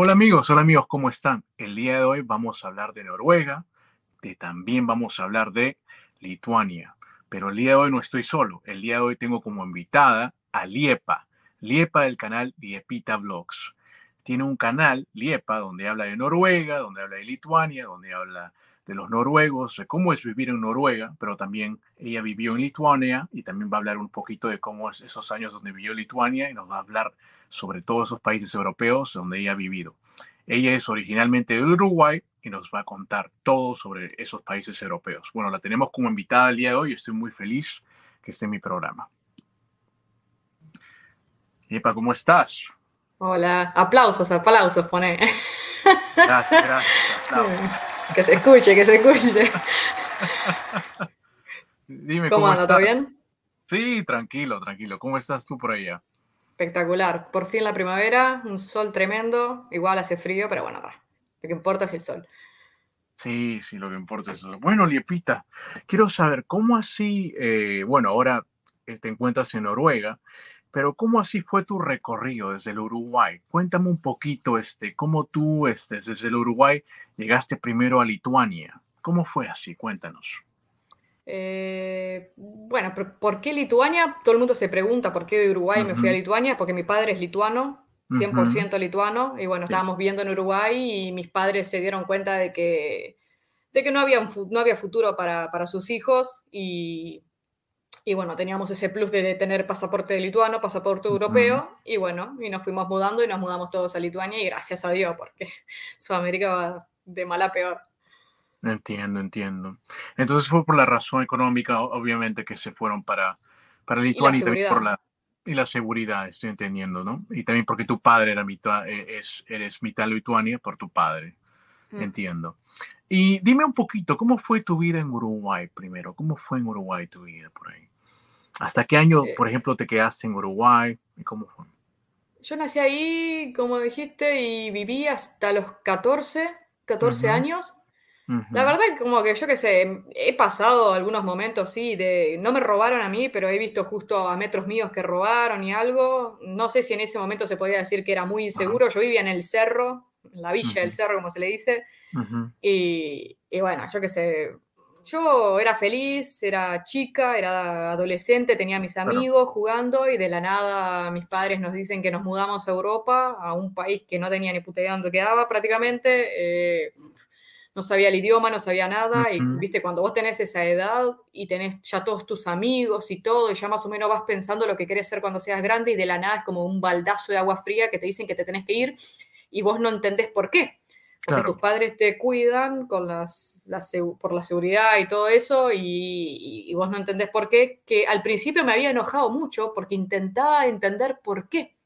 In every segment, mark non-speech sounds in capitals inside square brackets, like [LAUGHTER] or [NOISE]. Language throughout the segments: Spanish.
Hola amigos, hola amigos, ¿cómo están? El día de hoy vamos a hablar de Noruega, de también vamos a hablar de Lituania. Pero el día de hoy no estoy solo. El día de hoy tengo como invitada a Liepa, Liepa del canal Liepita Vlogs. Tiene un canal, Liepa, donde habla de Noruega, donde habla de Lituania, donde habla de los noruegos, de cómo es vivir en Noruega, pero también ella vivió en Lituania y también va a hablar un poquito de cómo es esos años donde vivió Lituania y nos va a hablar sobre todos esos países europeos donde ella ha vivido. Ella es originalmente de Uruguay y nos va a contar todo sobre esos países europeos. Bueno, la tenemos como invitada el día de hoy y estoy muy feliz que esté en mi programa. Epa, ¿cómo estás? Hola, aplausos, aplausos, pone. Gracias, gracias. Aplausos. [LAUGHS] Que se escuche, que se escuche. Dime, ¿Cómo, anda? ¿Todo bien? Sí, tranquilo, tranquilo. ¿Cómo estás tú por allá? Espectacular. Por fin la primavera, un sol tremendo. Igual hace frío, pero bueno. Lo que importa es el sol. Sí, sí, lo que importa es eso. Bueno, Liepita, quiero saber cómo así, eh, bueno, ahora eh, te encuentras en Noruega, pero cómo así fue tu recorrido desde el Uruguay. Cuéntame un poquito, este, cómo tú, este, desde el Uruguay llegaste primero a Lituania. ¿Cómo fue así? Cuéntanos. Eh, bueno, ¿por qué Lituania? Todo el mundo se pregunta por qué de Uruguay me fui a. Lituania, porque mi padre es lituano, 100% lituano, y bueno, Sí. estábamos viendo en Uruguay y mis padres se dieron cuenta de que, de que no, había un no había futuro para, para sus hijos y, y bueno, teníamos ese plus de tener pasaporte lituano, pasaporte europeo, y bueno, y nos fuimos mudando y nos mudamos todos a Lituania y gracias a Dios, porque [LAUGHS] Sudamérica va de mal a peor. Entiendo, entiendo. Entonces fue por la razón económica, obviamente, que se fueron para, para Lituania y, también por la, y la seguridad, estoy entendiendo, ¿no? Y también porque tu padre era mitad, eh, es, eres mitad Lituania por tu padre, Mm. entiendo. Y dime un poquito, ¿cómo fue tu vida en Uruguay primero? ¿Cómo fue en Uruguay tu vida por ahí? ¿Hasta qué año, Eh, por ejemplo, te quedaste en Uruguay? ¿Y cómo fue? Yo nací ahí, como dijiste, y viví hasta los 14, 14 Ujú, años. La ujú, verdad, como que yo qué sé, he pasado algunos momentos, sí, de no me robaron a mí, pero he visto justo a metros míos que robaron y algo. No sé si en ese momento se podía decir que era muy inseguro. Yo vivía en el cerro, en la villa del cerro, como se le dice, y, y bueno, yo qué sé, yo era feliz, era chica, era adolescente, tenía mis Claro, amigos jugando y de la nada mis padres nos dicen que nos mudamos a Europa, a un país que no tenía ni puta idea dónde quedaba prácticamente. eh, no sabía el idioma, no sabía nada, y viste, cuando vos tenés esa edad y tenés ya todos tus amigos y todo, y ya más o menos vas pensando lo que querés ser cuando seas grande, y de la nada es como un baldazo de agua fría que te dicen que te tenés que ir, y vos no entendés por qué. Porque tus claro, padres te cuidan con las, las por la seguridad y todo eso, y, y- vos no entendés por qué, que al principio me había enojado mucho porque intentaba entender por qué.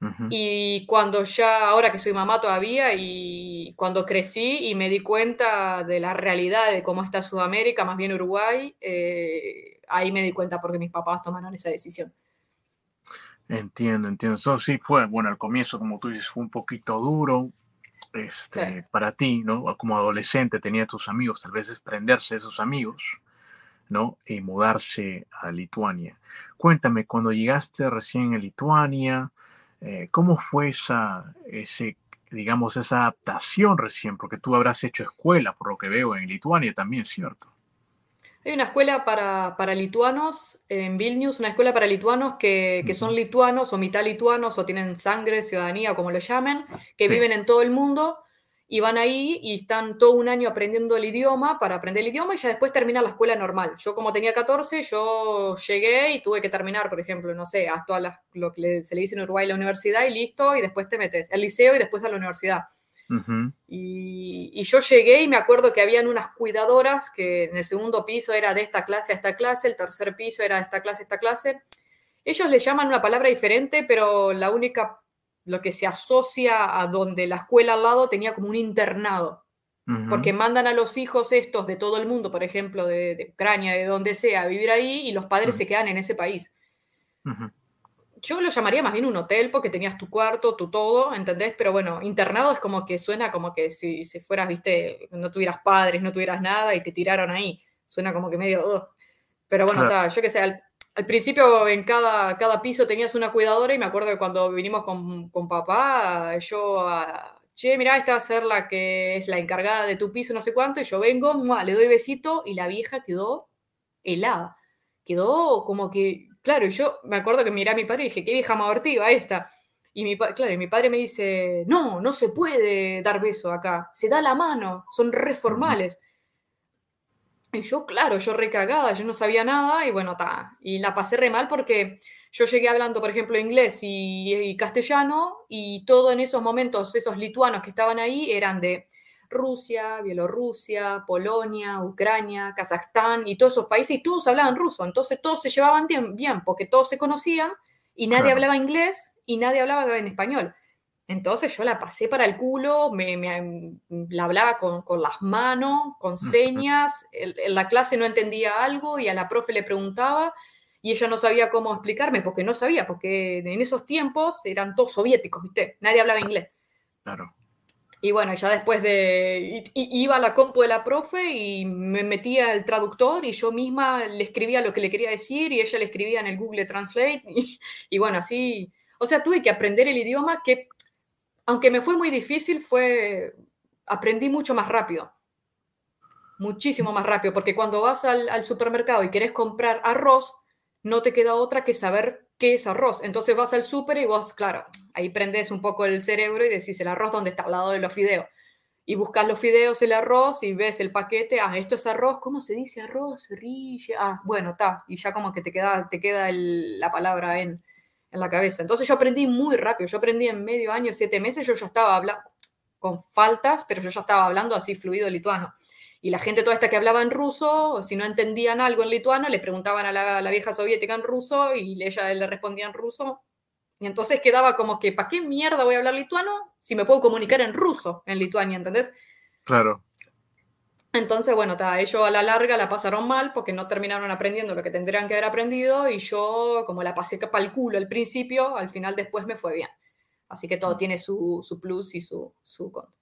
ujú, Y cuando ya, ahora que soy mamá todavía, y cuando crecí y me di cuenta de la realidad de cómo está Sudamérica, más bien Uruguay, eh, ahí me di cuenta porque mis papás tomaron esa decisión. Entiendo, entiendo. Eso sí fue, bueno, al comienzo, como tú dices, fue un poquito duro, Sí, este, para ti, ¿no? Como adolescente tenía tus amigos, tal vez desprenderse de esos amigos, ¿no? Y mudarse a Lituania. Cuéntame, cuando llegaste recién a Lituania, eh, ¿cómo fue esa, ese, digamos, esa adaptación recién? Porque tú habrás hecho escuela, por lo que veo, en Lituania también, ¿cierto? Hay una escuela para, para lituanos en Vilnius, una escuela para lituanos que, que son lituanos o mitad lituanos o tienen sangre, ciudadanía como lo llamen, que Sí. viven en todo el mundo y van ahí y están todo un año aprendiendo el idioma para aprender el idioma y ya después terminan la escuela normal. Yo como tenía 14, yo llegué y tuve que terminar, por ejemplo, no sé, a todas las, lo que se le dice en Uruguay la universidad y listo, y después te metes al liceo y después a la universidad. Y, y yo llegué y me acuerdo que habían unas cuidadoras que en el segundo piso era de esta clase a esta clase, el tercer piso era de esta clase a esta clase. Ellos le llaman una palabra diferente, pero la única lo que se asocia a donde la escuela al lado tenía como un internado. Porque mandan a los hijos estos de todo el mundo, por ejemplo, de, Ucrania, de donde sea, a vivir ahí y los padres se quedan en ese país. Yo lo llamaría más bien un hotel porque tenías tu cuarto, tu todo, ¿entendés? Pero bueno, internado es como que suena como que si, si fueras, viste, no tuvieras padres, no tuvieras nada y te tiraron ahí. Suena como que medio... Pero bueno, yo qué sé, al, principio en cada, cada piso tenías una cuidadora y me acuerdo que cuando vinimos con, con papá, yo... A, che, mirá, esta va a ser la que es la encargada de tu piso, no sé cuánto, y yo vengo, le doy besito y la vieja quedó helada. Quedó como que, claro, y yo me acuerdo que miré a mi padre y dije, qué vieja abortiva esta. Y mi, claro, y mi padre me dice, no, no se puede dar beso acá, se da la mano, son reformales. Y yo, claro, yo recagada, yo no sabía nada y bueno, está. Y la pasé re mal porque yo llegué hablando, por ejemplo, inglés y, castellano y todo en esos momentos, esos lituanos que estaban ahí eran de Rusia, Bielorrusia, Polonia, Ucrania, Kazajstán y todos esos países y todos hablaban ruso. Entonces todos se llevaban bien, bien porque todos se conocían y nadie hablaba inglés y nadie hablaba en español. Entonces yo la pasé para el culo, me, la hablaba con, con, las manos, con señas, en la clase no entendía algo y a la profe le preguntaba y ella no sabía cómo explicarme, porque no sabía, porque en esos tiempos eran todos soviéticos, ¿viste? Nadie hablaba inglés. Claro. Y bueno, ya después de... Iba a la compu de la profe y me metía el traductor y yo misma le escribía lo que le quería decir y ella le escribía en el Google Translate [LAUGHS] y, bueno, así... O sea, tuve que aprender el idioma que, aunque me fue muy difícil, fue... Aprendí mucho más rápido. Muchísimo más rápido, porque cuando vas al, al supermercado y querés comprar arroz, no te queda otra que saber qué es arroz. Entonces vas al súper y vos, claro, ahí prendes un poco el cerebro y decís el arroz donde está al lado de los fideos. Y buscas los fideos, el arroz y ves el paquete, ah, esto es arroz, ¿cómo se dice arroz? Rille, ah, bueno, está. Y ya como que te queda, te queda la palabra en, en la cabeza. Entonces yo aprendí muy rápido, yo aprendí en medio año, siete meses, yo ya estaba hablando con faltas, pero yo ya estaba hablando así fluido lituano. Y la gente toda esta que hablaba en ruso, si no entendían algo en lituano, le preguntaban a la, vieja soviética en ruso y ella le respondía en ruso. Y entonces quedaba como que, ¿para qué mierda voy a hablar lituano si me puedo comunicar en ruso en Lituania? ¿Entendés? Claro. Entonces, bueno, ellos a la larga la pasaron mal porque no terminaron aprendiendo lo que tendrían que haber aprendido y yo, como la pasé para el culo al principio, al final después me fue bien. Así que todo mm. tiene su, su plus y su, su contra.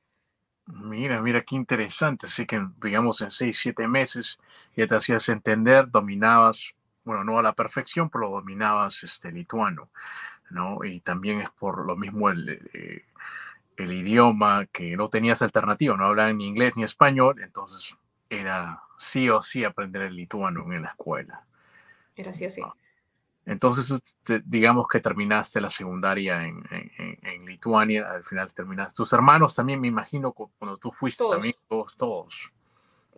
Mira, mira qué interesante. Así que, digamos, en seis, siete meses ya te hacías entender, dominabas, bueno, no a la perfección, pero dominabas este lituano, ¿no? Y también es por lo mismo el, eh, el idioma que no tenías alternativa, no hablaban ni inglés ni español, entonces era sí o sí aprender el lituano en la escuela. Era sí o sí. Entonces, digamos que terminaste la secundaria en, en, Lituania, al final terminaste. Tus hermanos también, me imagino, cuando tú fuiste también, todos, todos.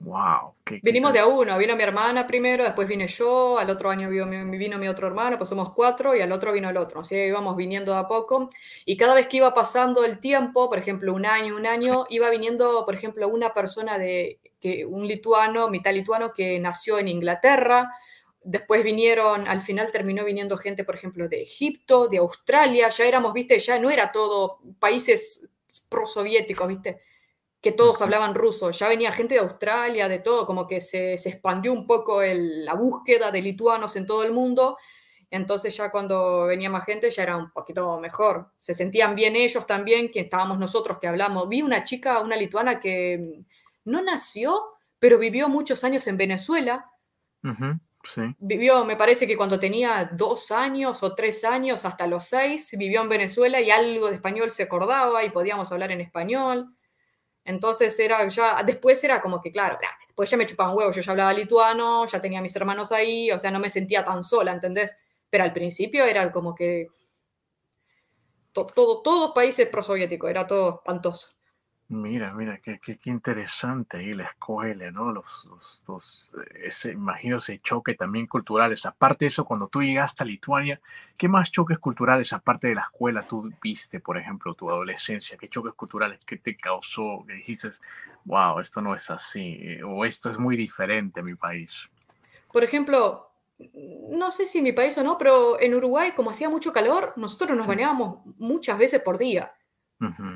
Wow. Vinimos de a uno, vino mi hermana primero, después vine yo, al otro año vino, vino mi otro hermano, pues somos cuatro, y al otro vino el otro. Así íbamos viniendo de a poco. Y cada vez que iba pasando el tiempo, por ejemplo, un año, un año, iba viniendo, por ejemplo, una persona de, que, un lituano, mitad lituano, que nació en Inglaterra, Después vinieron, al final terminó viniendo gente, por ejemplo, de Egipto, de Australia, ya éramos, viste, ya no era todo países prosoviéticos, viste, que todos hablaban ruso, ya venía gente de Australia, de todo, como que se, expandió un poco la búsqueda de lituanos en todo el mundo, entonces ya cuando venía más gente ya era un poquito mejor, se sentían bien ellos también, que estábamos nosotros que hablamos. Vi una chica, una lituana que no nació, pero vivió muchos años en Venezuela. Vivió, me parece que cuando tenía dos años o tres años, hasta los seis, vivió en Venezuela y algo de español se acordaba y podíamos hablar en español. Entonces era ya, después era como que, claro, después ya me chupaban huevos, yo ya hablaba lituano, ya tenía mis hermanos ahí, o sea, no me sentía tan sola, ¿entendés? Pero al principio era como que todo, todos países prosoviéticos, era todo espantoso. Mira, mira, qué, qué, interesante ahí la escuela, ¿no? Los, los, ese, imagino ese choque también culturales. Aparte de eso, cuando tú llegaste a Lituania, ¿qué más choques culturales, aparte de la escuela, tú viste, por ejemplo, tu adolescencia? ¿Qué choques culturales que te causó? Que dijiste, wow, esto no es así, o esto es muy diferente a mi país. Por ejemplo, no sé si en mi país o no, pero en Uruguay, como hacía mucho calor, nosotros nos bañábamos muchas veces por día.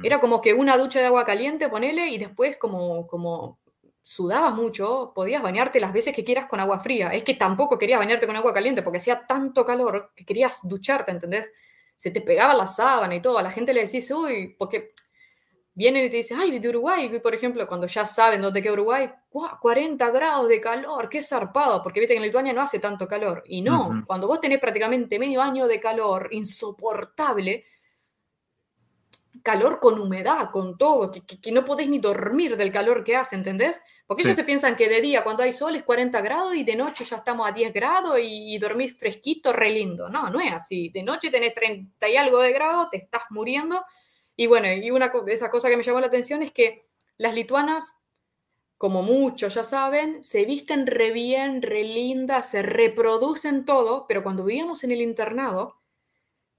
Era como que una ducha de agua caliente, ponele, y después como, como sudabas mucho, podías bañarte las veces que quieras con agua fría. Es que tampoco querías bañarte con agua caliente porque hacía tanto calor que querías ducharte, ¿entendés? Se te pegaba la sábana y todo. A la gente le decís, uy, porque vienen y te dicen, ay, de Uruguay, por ejemplo, cuando ya saben dónde queda Uruguay, ¡guau! 40 grados de calor, qué zarpado, porque viste que en Lituania no hace tanto calor. Y no, cuando vos tenés prácticamente medio año de calor insoportable, calor con humedad, con todo, que, que- que no podés ni dormir del calor que hace, ¿entendés? Porque ellos Sí. se piensan que de día cuando hay sol es 40 grados y de noche ya estamos a 10 grados y, y dormís fresquito, re lindo. No, no es así. De noche tenés 30 y algo de grado, te estás muriendo. Y bueno, y una de esas cosas que me llamó la atención es que las lituanas, como muchos ya saben, se visten re bien, re lindas, se reproducen todo, pero cuando vivíamos en el internado,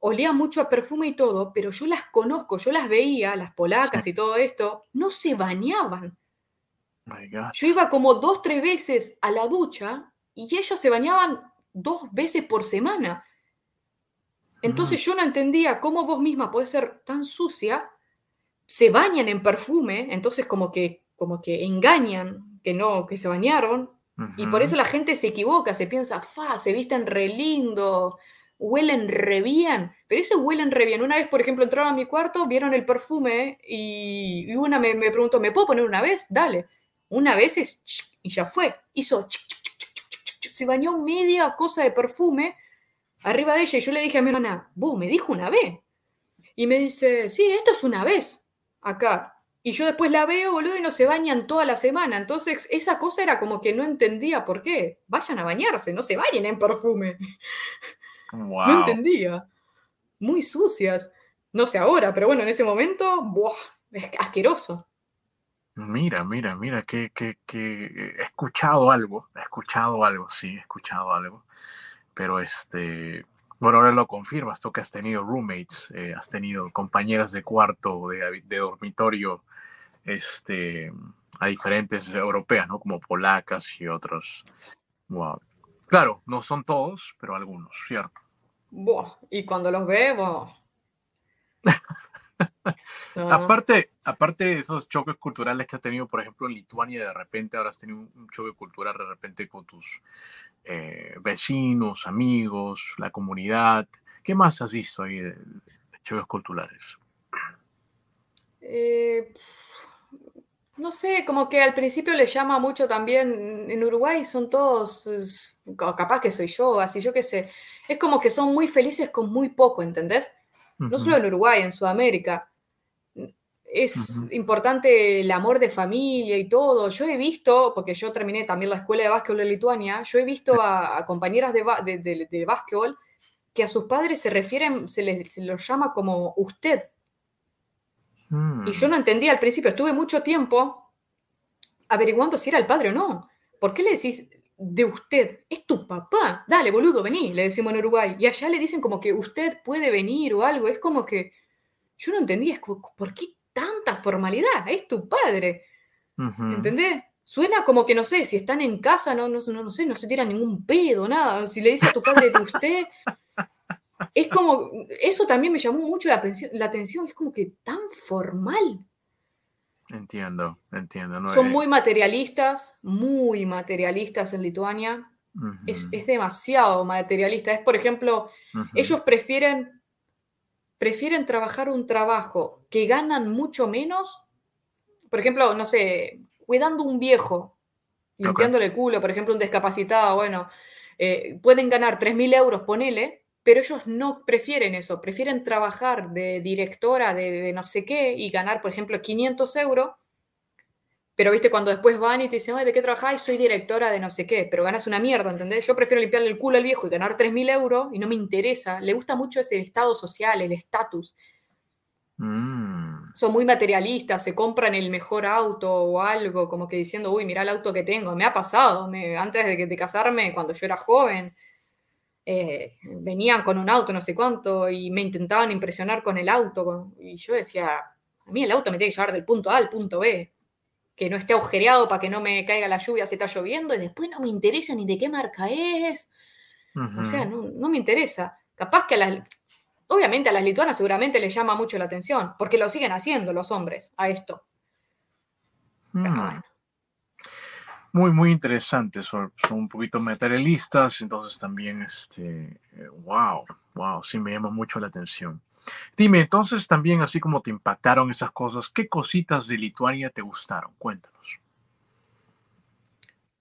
olían mucho a perfume y todo, pero yo las conozco, yo las veía, las polacas Sí. y todo esto, no se bañaban. My God. Yo iba como dos, tres veces a la ducha y ellas se bañaban dos veces por semana. Entonces yo no entendía cómo vos misma podés ser tan sucia, se bañan en perfume, entonces como que, como que engañan que no, que se bañaron, y por eso la gente se equivoca, se piensa, fa, se visten re lindo, huelen re bien, pero eso huelen re bien. Una vez, por ejemplo, entraron a mi cuarto, vieron el perfume y, una me, me preguntó, ¿me puedo poner una vez? Dale. Una vez es, y ya fue. Hizo, se bañó media cosa de perfume arriba de ella y yo le dije a mi hermana, vos, me dijo una vez. Y me dice, sí, esto es una vez acá. Y yo después la veo, boludo, y no se bañan toda la semana. Entonces, esa cosa era como que no entendía por qué. Vayan a bañarse, no se bañen en perfume. No entendía. Muy sucias. No sé ahora, pero bueno, en ese momento, ¡buah! Es asqueroso. Mira, mira, mira, que, que, que he escuchado algo, he escuchado algo, sí, he escuchado algo, pero este, bueno, ahora lo confirmas, tú que has tenido roommates, eh, has tenido compañeras de cuarto, de, de dormitorio, este, a diferentes europeas, ¿no? Como polacas y otros. Wow. Claro, no son todos, pero algunos, ¿cierto? Buah, Y cuando los ve, buah. [LAUGHS] No. Aparte, aparte de esos choques culturales que has tenido, por ejemplo, en Lituania, de repente habrás tenido un, un choque cultural de repente con tus eh, vecinos, amigos, la comunidad. ¿Qué más has visto ahí de, de choques culturales? Eh, no sé, como que al principio le llama mucho también, en Uruguay son todos, es- capaz que soy yo, así yo qué sé, es como que son muy felices con muy poco, ¿entendés? No solo en Uruguay, en Sudamérica. Es importante el amor de familia y todo. Yo he visto, porque yo terminé también la escuela de básquetbol en Lituania, yo he visto a, a compañeras de, ba- de, de- de básquetbol que a sus padres se refieren, se les se los llama como usted. Mm, Y yo no entendía al principio, estuve mucho tiempo averiguando si era el padre o no. ¿Por qué le decís de usted? Es tu papá. Dale, boludo, vení, le decimos en Uruguay. Y allá le dicen como que usted puede venir o algo. Es como que yo no entendía, es como, ¿por qué tanta formalidad? Es tu padre. ¿Entendés? Suena como que, no sé, si están en casa, no, no, no, no sé, no se tira ningún pedo, nada. Si le dice a tu padre de usted, [LAUGHS] es como, eso también me llamó mucho la, atención- la atención, es como que tan formal. Entiendo, entiendo. ¿no? Son Eh, muy materialistas, muy materialistas en Lituania. Es, es demasiado materialista. Es, por ejemplo, ellos prefieren, prefieren trabajar un trabajo que ganan mucho menos. Por ejemplo, no sé, cuidando un viejo, limpiándole el culo, por ejemplo, un discapacitado, bueno, eh, pueden ganar 3.000 euros, ponele, pero ellos no prefieren eso, prefieren trabajar de directora de, de no sé qué y ganar, por ejemplo, 500 euros. Pero viste, cuando después van y te dicen, Ay, ¿de qué trabajáis? Soy directora de no sé qué, pero ganas una mierda, ¿entendés? Yo prefiero limpiarle el culo al viejo y ganar 3.000 euros y no me interesa. Le gusta mucho ese estado social, el estatus. Mm, Son muy materialistas, se compran el mejor auto o algo, como que diciendo, uy, mira el auto que tengo. Me ha pasado, me- antes de, que- de casarme, cuando yo era joven, eh, venían con un auto, no sé cuánto, y me intentaban impresionar con el auto. con- y yo decía, a mí el auto me tiene que llevar del punto A al punto B, que no esté agujereado para que no me caiga la lluvia si está lloviendo, y después no me interesa ni de qué marca es, O sea, no, me interesa. Capaz que a las... Obviamente a las lituanas seguramente les llama mucho la atención, porque lo siguen haciendo los hombres a esto. Mm. Muy, muy interesante. Son, un poquito materialistas, entonces también, este, wow, wow, sí me llama mucho la atención. Dime, entonces también, así como te impactaron esas cosas, ¿qué cositas de Lituania te gustaron? Cuéntanos.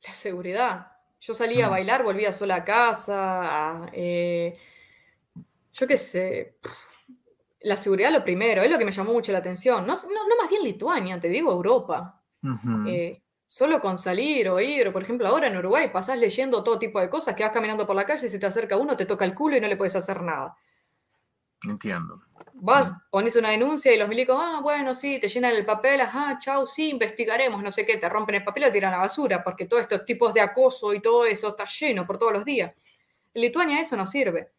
La seguridad. Yo salía a bailar, volvía sola a casa. Eh, yo qué sé. La seguridad lo primero, es lo que me llamó mucho la atención. No, no, más bien Lituania, te digo Europa. Eh, solo con salir o ir, por ejemplo, ahora en Uruguay pasás leyendo todo tipo de cosas, que vas caminando por la calle, se te acerca uno, te toca el culo y no le puedes hacer nada. Entiendo. Vas, pones una denuncia y los milicos, ah, bueno, sí, te llenan el papel, ajá, chau, sí, investigaremos, no sé qué, te rompen el papel y lo tiran a la basura, porque todos estos tipos de acoso y todo eso está lleno por todos los días. En Lituania eso no sirve.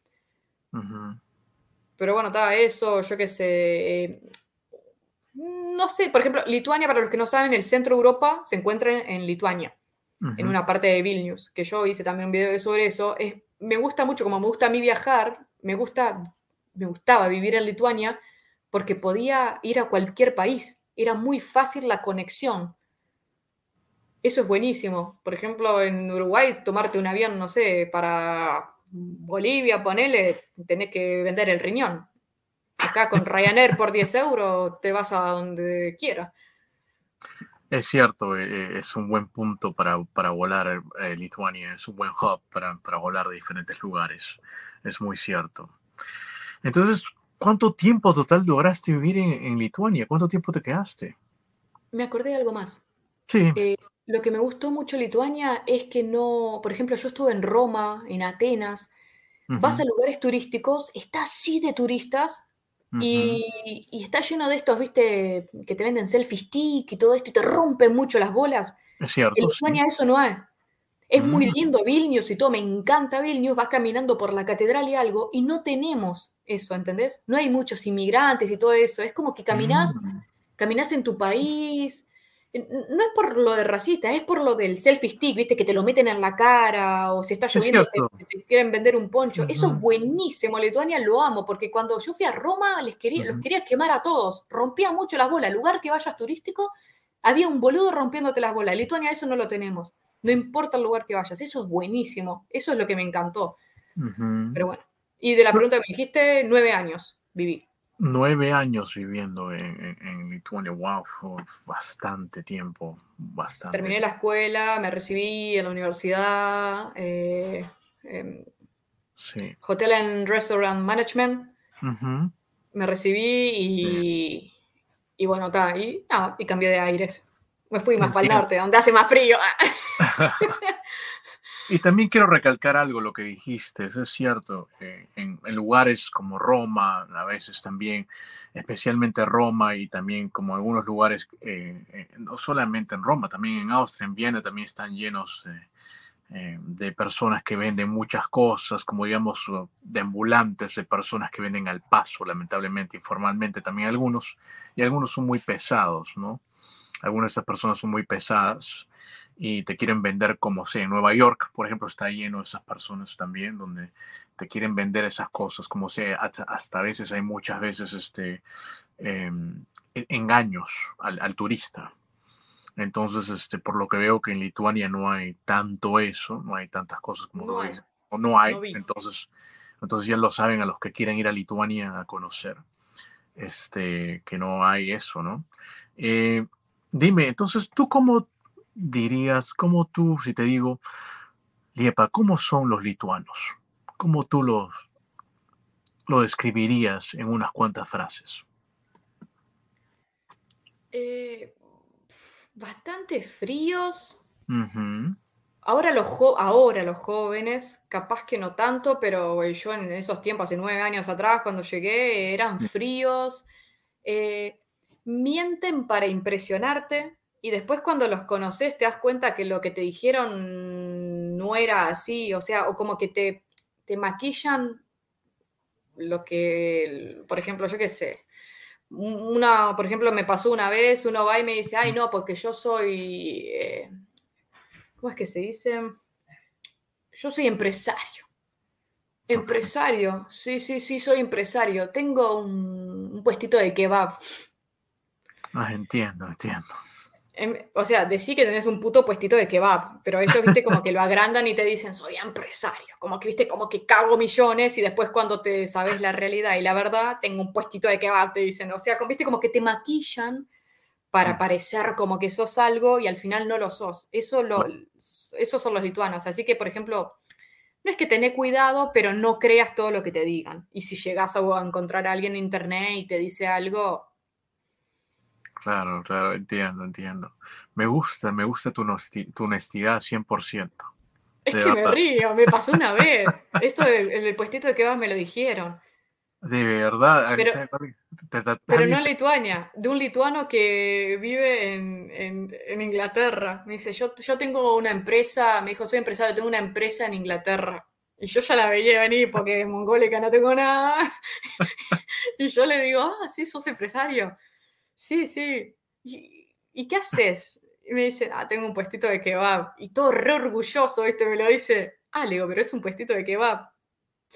Pero bueno, está eso, yo qué sé. Eh, no sé, por ejemplo, Lituania, para los que no saben, el centro de Europa se encuentra en, Lituania, en una parte de Vilnius, que yo hice también un video sobre eso. Es, me gusta mucho, como me gusta a mí viajar, me gusta me gustaba vivir en Lituania porque podía ir a cualquier país. Era muy fácil la conexión. Eso es buenísimo. Por ejemplo, en Uruguay, tomarte un avión, no sé, para Bolivia, ponele, tenés que vender el riñón. Acá con Ryanair por 10 euros te vas a donde quieras. Es cierto, eh, eh, es un buen punto para, volar eh, Lituania, es un buen hub para, para volar de diferentes lugares. Es muy cierto. Entonces, ¿cuánto tiempo total lograste vivir en, Lituania? ¿Cuánto tiempo te quedaste? Me acordé de algo más. Sí. Eh, lo que me gustó mucho Lituania es que no, por ejemplo, yo estuve en Roma, en Atenas, vas a lugares turísticos, está así de turistas y, está lleno de estos, viste, que te venden selfie stick y todo esto y te rompen mucho las bolas. Es cierto. En Lituania eso no hay. Es muy mm. lindo Vilnius y todo, me encanta Vilnius, vas caminando por la catedral y algo, y no tenemos eso, ¿entendés? No hay muchos inmigrantes y todo eso, es como que caminas, mm. en tu país, no es por lo de racista, es por lo del selfie stick, ¿viste? Que te lo meten en la cara o si está lloviendo te, te, quieren vender un poncho. Eso es buenísimo, Lituania lo amo, porque cuando yo fui a Roma les quería, los quería quemar a todos, rompía mucho las bolas. El lugar que vayas turístico, había un boludo rompiéndote las bolas. Lituania eso no lo tenemos no importa el lugar que vayas. Eso es buenísimo. Eso es lo que me encantó. Pero bueno. Y de la pregunta que me dijiste, nueve años viví. Nueve años viviendo en, Lituania. Wow, fue bastante tiempo. Bastante. Terminé la escuela, me recibí en la universidad. Eh, em, sí. Hotel and Restaurant Management. Me recibí y, y bueno, está. Y, y cambié de aires. Me fui más para el norte, donde hace más frío. [LAUGHS] [LAUGHS] y también quiero recalcar algo, lo que dijiste, es cierto, eh, en, lugares como Roma, a veces también, especialmente Roma y también como algunos lugares, eh, eh, no solamente en Roma, también en Austria, en Viena, también están llenos de personas que venden muchas cosas, como digamos, de ambulantes, de personas que venden al paso, lamentablemente, informalmente también algunos, y algunos son muy pesados, ¿no? Algunas de estas personas son muy pesadas y te quieren vender como sea. En Nueva York, por ejemplo, está lleno de esas personas también, donde te quieren vender esas cosas como sea. Hasta, a veces hay muchas veces este, em, e, engaños al, turista. Entonces, este, por lo que veo que en Lituania no hay tanto eso, no hay tantas cosas como no hay. o no hay. entonces, entonces ya lo saben a los que quieren ir a Lituania a conocer, este, que no hay eso, ¿no? Eh, Dime, entonces, ¿tú cómo dirías, cómo tú, si te digo, Liepa, cómo son los lituanos? ¿Cómo tú lo, lo describirías en unas cuantas frases? Eh, bastante fríos. Ahora los, ahora los jóvenes, capaz que no tanto, pero yo en esos tiempos, hace nueve años atrás, cuando llegué, eran fríos. Eh, mienten para impresionarte y después cuando los conoces te das cuenta que lo que te dijeron no era así, o sea, o como que te, te maquillan lo que, por ejemplo, yo qué sé, una, por ejemplo, me pasó una vez, uno va y me dice, ay, no, porque yo soy, eh, ¿cómo es que se dice? Yo soy empresario. Empresario, sí, sí, sí, soy empresario. Tengo un, un puestito de kebab. Ah, entiendo, entiendo. Em, o sea, decís que tenés un puto puestito de kebab, pero ellos, viste, como que lo agrandan y te dicen, soy empresario. Como que, viste, como que cago millones y después cuando te sabes la realidad y la verdad, tengo un puestito de kebab, te dicen. O sea, viste, como que te maquillan para Mm. parecer como que sos algo y al final no lo sos. Eso lo, esos son los lituanos. Así que, por ejemplo, no es que tener cuidado, pero no creas todo lo que te digan. Y si llegas a encontrar a alguien en internet y te dice algo, Claro, claro, entiendo, entiendo. Me gusta, me gusta tu, tu honestidad 100%. es que me río, me pasó una [LAUGHS] vez. Esto del el puestito de kebab me lo dijeron. De verdad, Pero- Alicia, te- te- Pero alguien- no en Lituania, de un lituano que vive en, en- en Inglaterra. Me dice, yo, yo tengo una empresa, me dijo, soy empresario, tengo una empresa en Inglaterra. Y yo ya la veía venir porque de mongólica no tengo nada. [LAUGHS] y yo le digo, ah, sí, sos empresario. Sí, sí. ¿Y, y qué haces? Y me dice, ah, tengo un puestito de kebab. Y todo re orgulloso, ¿viste? Me lo dice. Ah, le digo, pero es un puestito de kebab.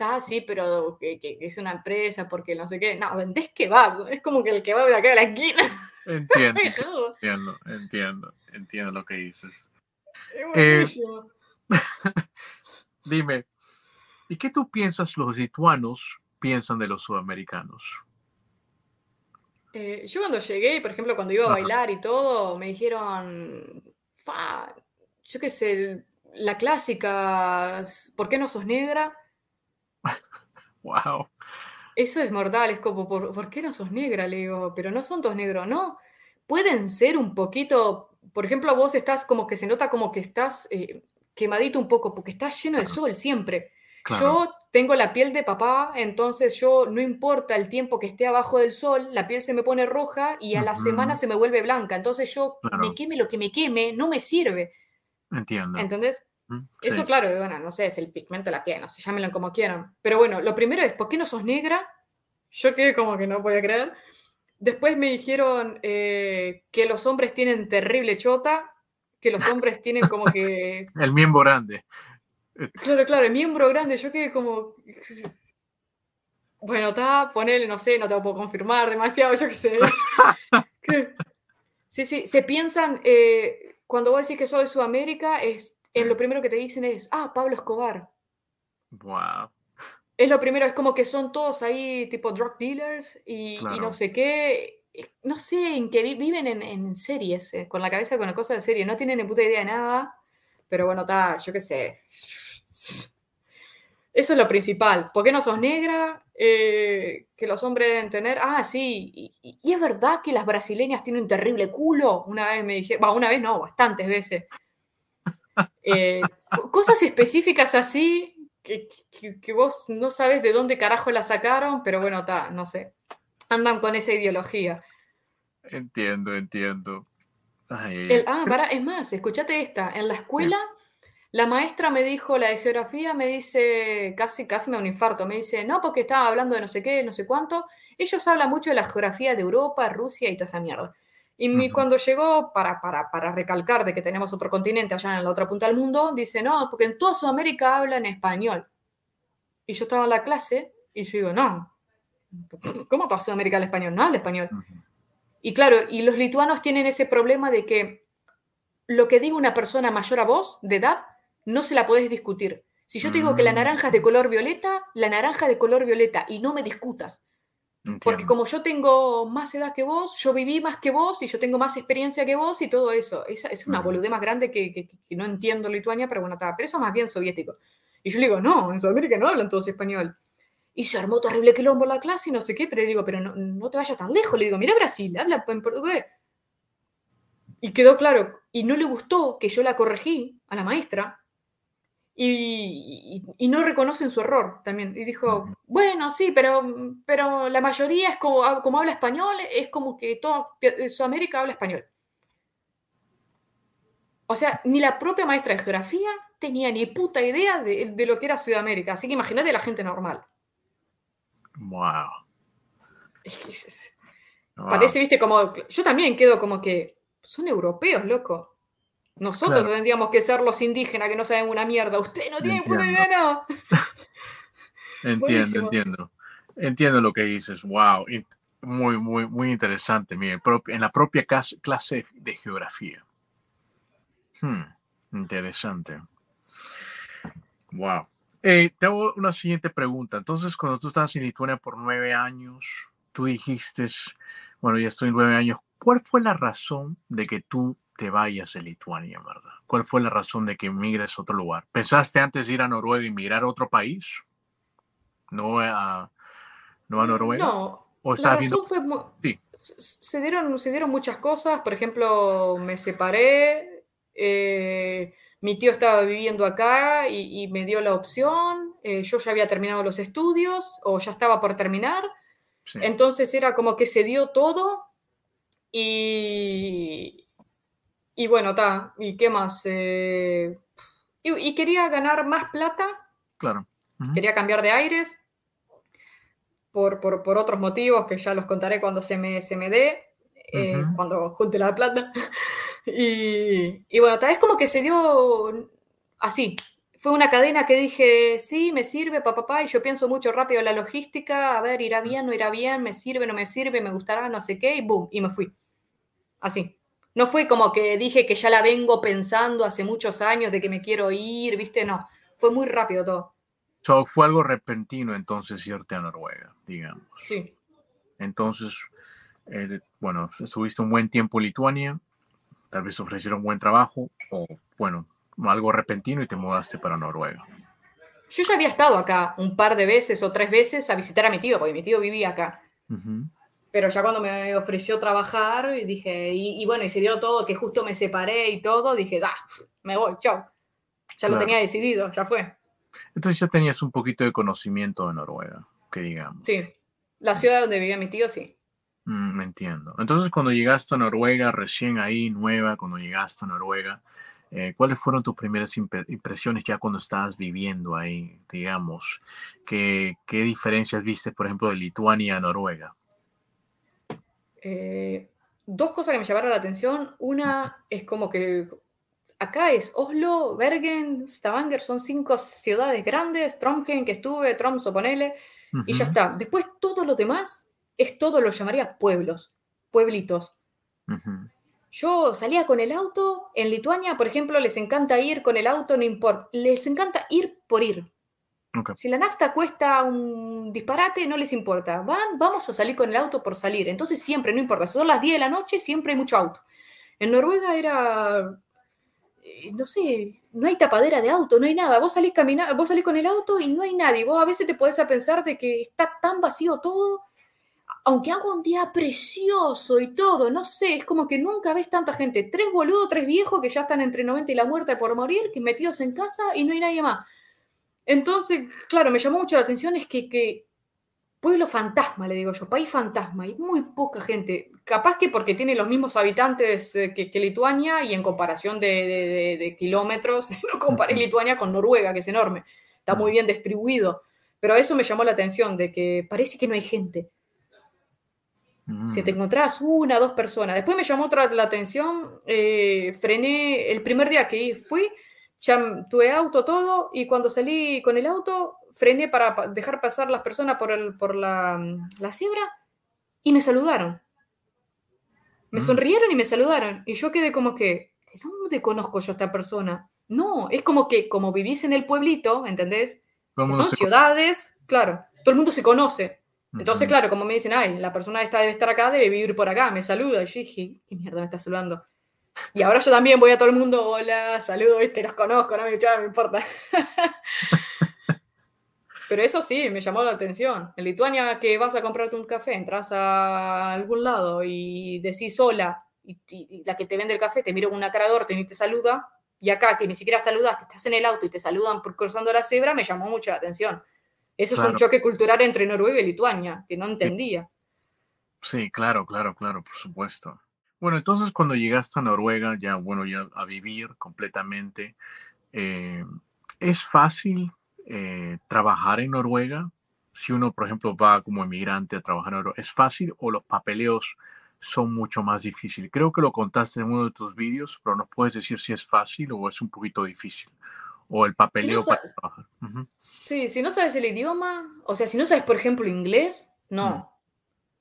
Ah, sí, pero que, que- que es una empresa porque no sé qué. No, vendés kebab. Es como que el kebab de acá de la esquina. Entiendo, [LAUGHS] entiendo, entiendo, entiendo lo que dices. Es Eh, buenísimo. [LAUGHS] Dime, ¿y qué tú piensas los lituanos piensan de los sudamericanos? Eh, yo cuando llegué, por ejemplo, cuando iba a bailar y todo, me dijeron, fa, yo qué sé, la clásica, ¿por qué no sos negra? [LAUGHS] Wow. Eso es mortal, es como, ¿por, por qué no sos negra? Le digo, pero no son todos negros, ¿no? Pueden ser un poquito, por ejemplo, vos estás como que se nota como que estás eh, quemadito un poco, porque estás lleno de sol siempre. Claro. Yo tengo la piel de papá, entonces yo no importa el tiempo que esté abajo del sol, la piel se me pone roja y a la Ujú. semana se me vuelve blanca. Entonces yo Claro. me queme lo que me queme, no me sirve. Entiendo. ¿Entendés? Mm, Eso, claro, bueno, no sé, es el pigmento de la piel, no sé, llámenlo como quieran. Pero bueno, lo primero es, ¿por qué no sos negra? Yo quedé como que no podía creer. Después me dijeron eh, que los hombres tienen terrible chota, que los hombres tienen como que... [LAUGHS] El miembro grande. Claro, claro, el miembro grande, yo quedé como... Bueno, está, ponele, no sé, no te lo puedo confirmar demasiado, yo qué sé. [LAUGHS] Que- Sí, sí, se piensan, eh, cuando vos decís que sos de Sudamérica, es, lo primero que te dicen es, ah, Pablo Escobar. Wow. Es lo primero, es como que son todos ahí tipo drug dealers y, no sé qué. eh, No sé en qué vi- viven en, en series, eh, con la cabeza con la cosa de serie. No tienen ni puta idea de nada. Pero bueno, está, yo qué sé. Eso es lo principal. ¿Por qué no sos negra? Eh, que los hombres deben tener. Ah, sí. Y, y- y es verdad que las brasileñas tienen un terrible culo. Una vez me dije. Va, una vez no, bastantes veces. [LAUGHS] Eh, co- cosas específicas así que, que- que vos no sabes de dónde carajo la sacaron, pero bueno, está, no sé. Andan con esa ideología. Entiendo, entiendo. Ay, El- ah, pará, es más, escuchate esta. En la escuela, la maestra me dijo, la de geografía, me dice, casi, casi me da un infarto, me dice, no, porque estaba hablando de no sé qué, no sé cuánto. Ellos hablan mucho de la geografía de Europa, Rusia y toda esa mierda. Y Ujú. cuando llegó, para, para, para recalcar de que tenemos otro continente allá en la otra punta del mundo, dice, no, porque en toda Sudamérica hablan español. Y yo estaba en la clase y yo digo, no, ¿cómo para Sudamérica el español? No habla español. Y claro, y los lituanos tienen ese problema de que lo que diga una persona mayor a vos, de edad, no se la podés discutir. Si yo te digo que la Mm. naranja es de color violeta, la naranja es de color violeta y no me discutas. Porque como yo tengo más edad que vos, yo viví más que vos y yo tengo más experiencia que vos y todo eso. Esa es una Ujú. boludez más grande que, que- que no entiendo Lituania, pero bueno, está. Pero eso es más bien soviético. Y yo le digo, no, en Sudamérica no hablan todos español. Y se armó terrible quilombo en la clase y no sé qué, pero le digo, pero no, no te vayas tan lejos. Le digo, mira Brasil, habla en portugués. Y quedó claro. Y no le gustó que yo la corregí a la maestra. Y, y- y no reconocen su error también. Y dijo, bueno, sí, pero, pero la mayoría es como, como habla español, es como que toda Pi- Sudamérica habla español. O sea, ni la propia maestra de geografía tenía ni puta idea de, de lo que era Sudamérica. Así que imagínate la gente normal. Wow. Wow. Parece, viste, como. Yo también quedo como que. Son europeos, loco. Nosotros Claro. tendríamos que ser los indígenas que no saben una mierda. Usted no tiene puta idea. [LAUGHS] Entiendo, entiendo. Entiendo lo que dices. Wow. Muy, muy, muy interesante. Mire, en la propia clase de geografía. Hmm, interesante. Wow. Eh, te hago una siguiente pregunta. Entonces, cuando tú estabas en Lituania por nueve años, tú dijiste, bueno, ya estoy nueve años. ¿Cuál fue la razón de que tú te vayas de Lituania, verdad? ¿Cuál fue la razón de que emigres a otro lugar? ¿Pensaste antes de ir a Noruega y emigrar a otro país? ¿No a, no a mm, Noruega? No. ¿O la razón fue sí. se, dieron, se dieron muchas cosas. Por ejemplo, me separé. Eh, mi tío estaba viviendo acá y, me dio la opción. Eh, yo ya había terminado los estudios o ya estaba por terminar. Entonces era como que se dio todo y, y bueno, está. ¿Y qué más? Eh, y, quería ganar más plata. Claro. Quería cambiar de aires por, por, otros motivos que ya los contaré cuando se me, se me dé, eh, cuando junte la plata. [LAUGHS] y, y bueno, tal vez como que se dio así, fue una cadena que dije, sí, me sirve, papá, papá, y yo pienso mucho rápido en la logística, a ver, irá bien, no irá bien, me sirve, no me sirve, me gustará, no sé qué, y boom, y me fui. Así. No fue como que dije que ya la vengo pensando hace muchos años de que me quiero ir, viste, no. Fue muy rápido todo. So, fue algo repentino entonces irte a Noruega, digamos. Sí. Entonces, eh, bueno, estuviste un buen tiempo en Lituania, tal vez ofrecieron un buen trabajo, o bueno, algo repentino y te mudaste para Noruega. Yo ya había estado acá un par de veces o tres veces a visitar a mi tío, porque mi tío vivía acá. Pero ya cuando me ofreció trabajar, dije, y, bueno, y se dio todo, que justo me separé y todo, dije, ah, me voy, chao. Ya lo tenía decidido, ya fue. Entonces ya tenías un poquito de conocimiento de Noruega, que digamos. Sí, la ciudad donde vivía mi tío, sí. Mm, me entiendo. Entonces cuando llegaste a Noruega, recién ahí, nueva, cuando llegaste a Noruega, eh, ¿Cuáles fueron tus primeras impresiones ya cuando estabas viviendo ahí, digamos? ¿Qué, qué diferencias viste, por ejemplo, de Lituania a Noruega? Eh, dos cosas que me llamaron la atención. Una es como que acá es Oslo, Bergen, Stavanger, son cinco ciudades grandes, Trondheim, que estuve, Tromsø, ponele, y ya está. Después todo lo demás es todo lo llamaría pueblos, pueblitos. Yo salía con el auto, en Lituania, por ejemplo, les encanta ir con el auto, no importa, les encanta ir por ir. Si la nafta cuesta un disparate, no les importa. Van, vamos a salir con el auto por salir. Entonces siempre, no importa, son las 10 de la noche, siempre hay mucho auto. En Noruega era, eh, no sé, no hay tapadera de auto, no hay nada. Vos salís, caminando, vos salís con el auto y no hay nadie. Vos a veces te podés pensar de que está tan vacío todo aunque haga un día precioso y todo, no sé, es como que nunca ves tanta gente. Tres boludos, tres viejos que ya están entre 90 y la muerte por morir, que metidos en casa y no hay nadie más. Entonces, claro, me llamó mucho la atención es que, pueblo fantasma, le digo yo, país fantasma, y muy poca gente. Capaz que porque tiene los mismos habitantes eh, que, Lituania y en comparación de, kilómetros, [LAUGHS] no comparé Lituania con Noruega, que es enorme, está muy bien distribuido. Pero eso me llamó la atención, de que parece que no hay gente. Si te mm. encontrás una, dos personas. Después me llamó otra la atención, eh, frené el primer día que fui, tuve auto todo y cuando salí con el auto, frené para dejar pasar las personas por, el, por la, la cebra y me saludaron. Me mm. sonrieron y me saludaron. Y yo quedé como que, ¿de dónde conozco yo a esta persona? No, es como que como vivís en el pueblito, ¿entendés? Son ciudades, claro, todo el mundo se conoce. Entonces, claro, como me dicen, ay, la persona esta debe estar acá, debe vivir por acá, me saluda. Y yo dije, ¿qué mierda me está saludando? Y ahora yo también voy a todo el mundo, hola, saludo, viste, los conozco, no me, me importa. [LAUGHS] Pero eso sí, me llamó la atención. En Lituania, que vas a comprarte un café, entras a algún lado y decís hola, y, la que te vende el café te mira con una cara de orto y te saluda, y acá, que ni siquiera saludas, que estás en el auto y te saludan por cruzando la cebra, me llamó mucho la atención. Eso es un choque cultural entre Noruega y Lituania, que no entendía. Sí, claro, claro, claro, por supuesto. Bueno, entonces cuando llegaste a Noruega, ya, bueno, ya a vivir completamente, eh, ¿es fácil eh, trabajar en Noruega? Si uno, por ejemplo, va como emigrante a trabajar en Noruega, ¿es fácil o los papeleos son mucho más difíciles? Creo que lo contaste en uno de tus vídeos, pero nos puedes decir si es fácil o es un poquito difícil o el papeleo Si no para trabajar. Ujú, Sí, si no sabes el idioma, o sea, si no sabes, por ejemplo, inglés, no.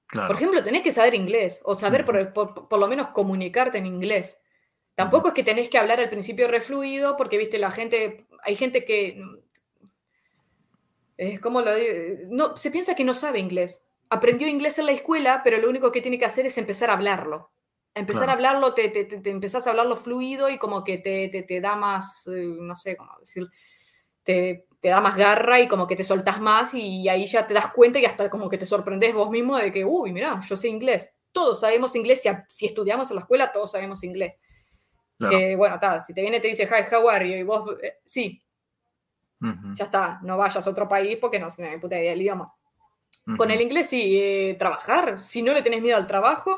Claro, Por ejemplo, tenés que saber inglés o saber por, por- por lo menos comunicarte en inglés. Tampoco es que tenés que hablar al principio refluido porque, viste, la gente, hay gente que, es como lo digo, no, se piensa que no sabe inglés. Aprendió inglés en la escuela, pero lo único que tiene que hacer es empezar a hablarlo. Empezar Claro. a hablarlo, te, te, te- te empezás a hablarlo fluido y como que te da más, eh, no sé cómo decir, te, te da más garra y como que te soltás más y ahí ya te das cuenta y hasta como que te sorprendes vos mismo de que, uy, mira, yo sé inglés. Todos sabemos inglés, si, a- si estudiamos en la escuela, todos sabemos inglés. claro. Que, bueno, ta, si te viene y te dice, hi, how are you? Y vos, eh, sí, ya está, no vayas a otro país porque no tienes puta idea del idioma. Con el inglés sí, eh, trabajar. Si no le tenés miedo al trabajo,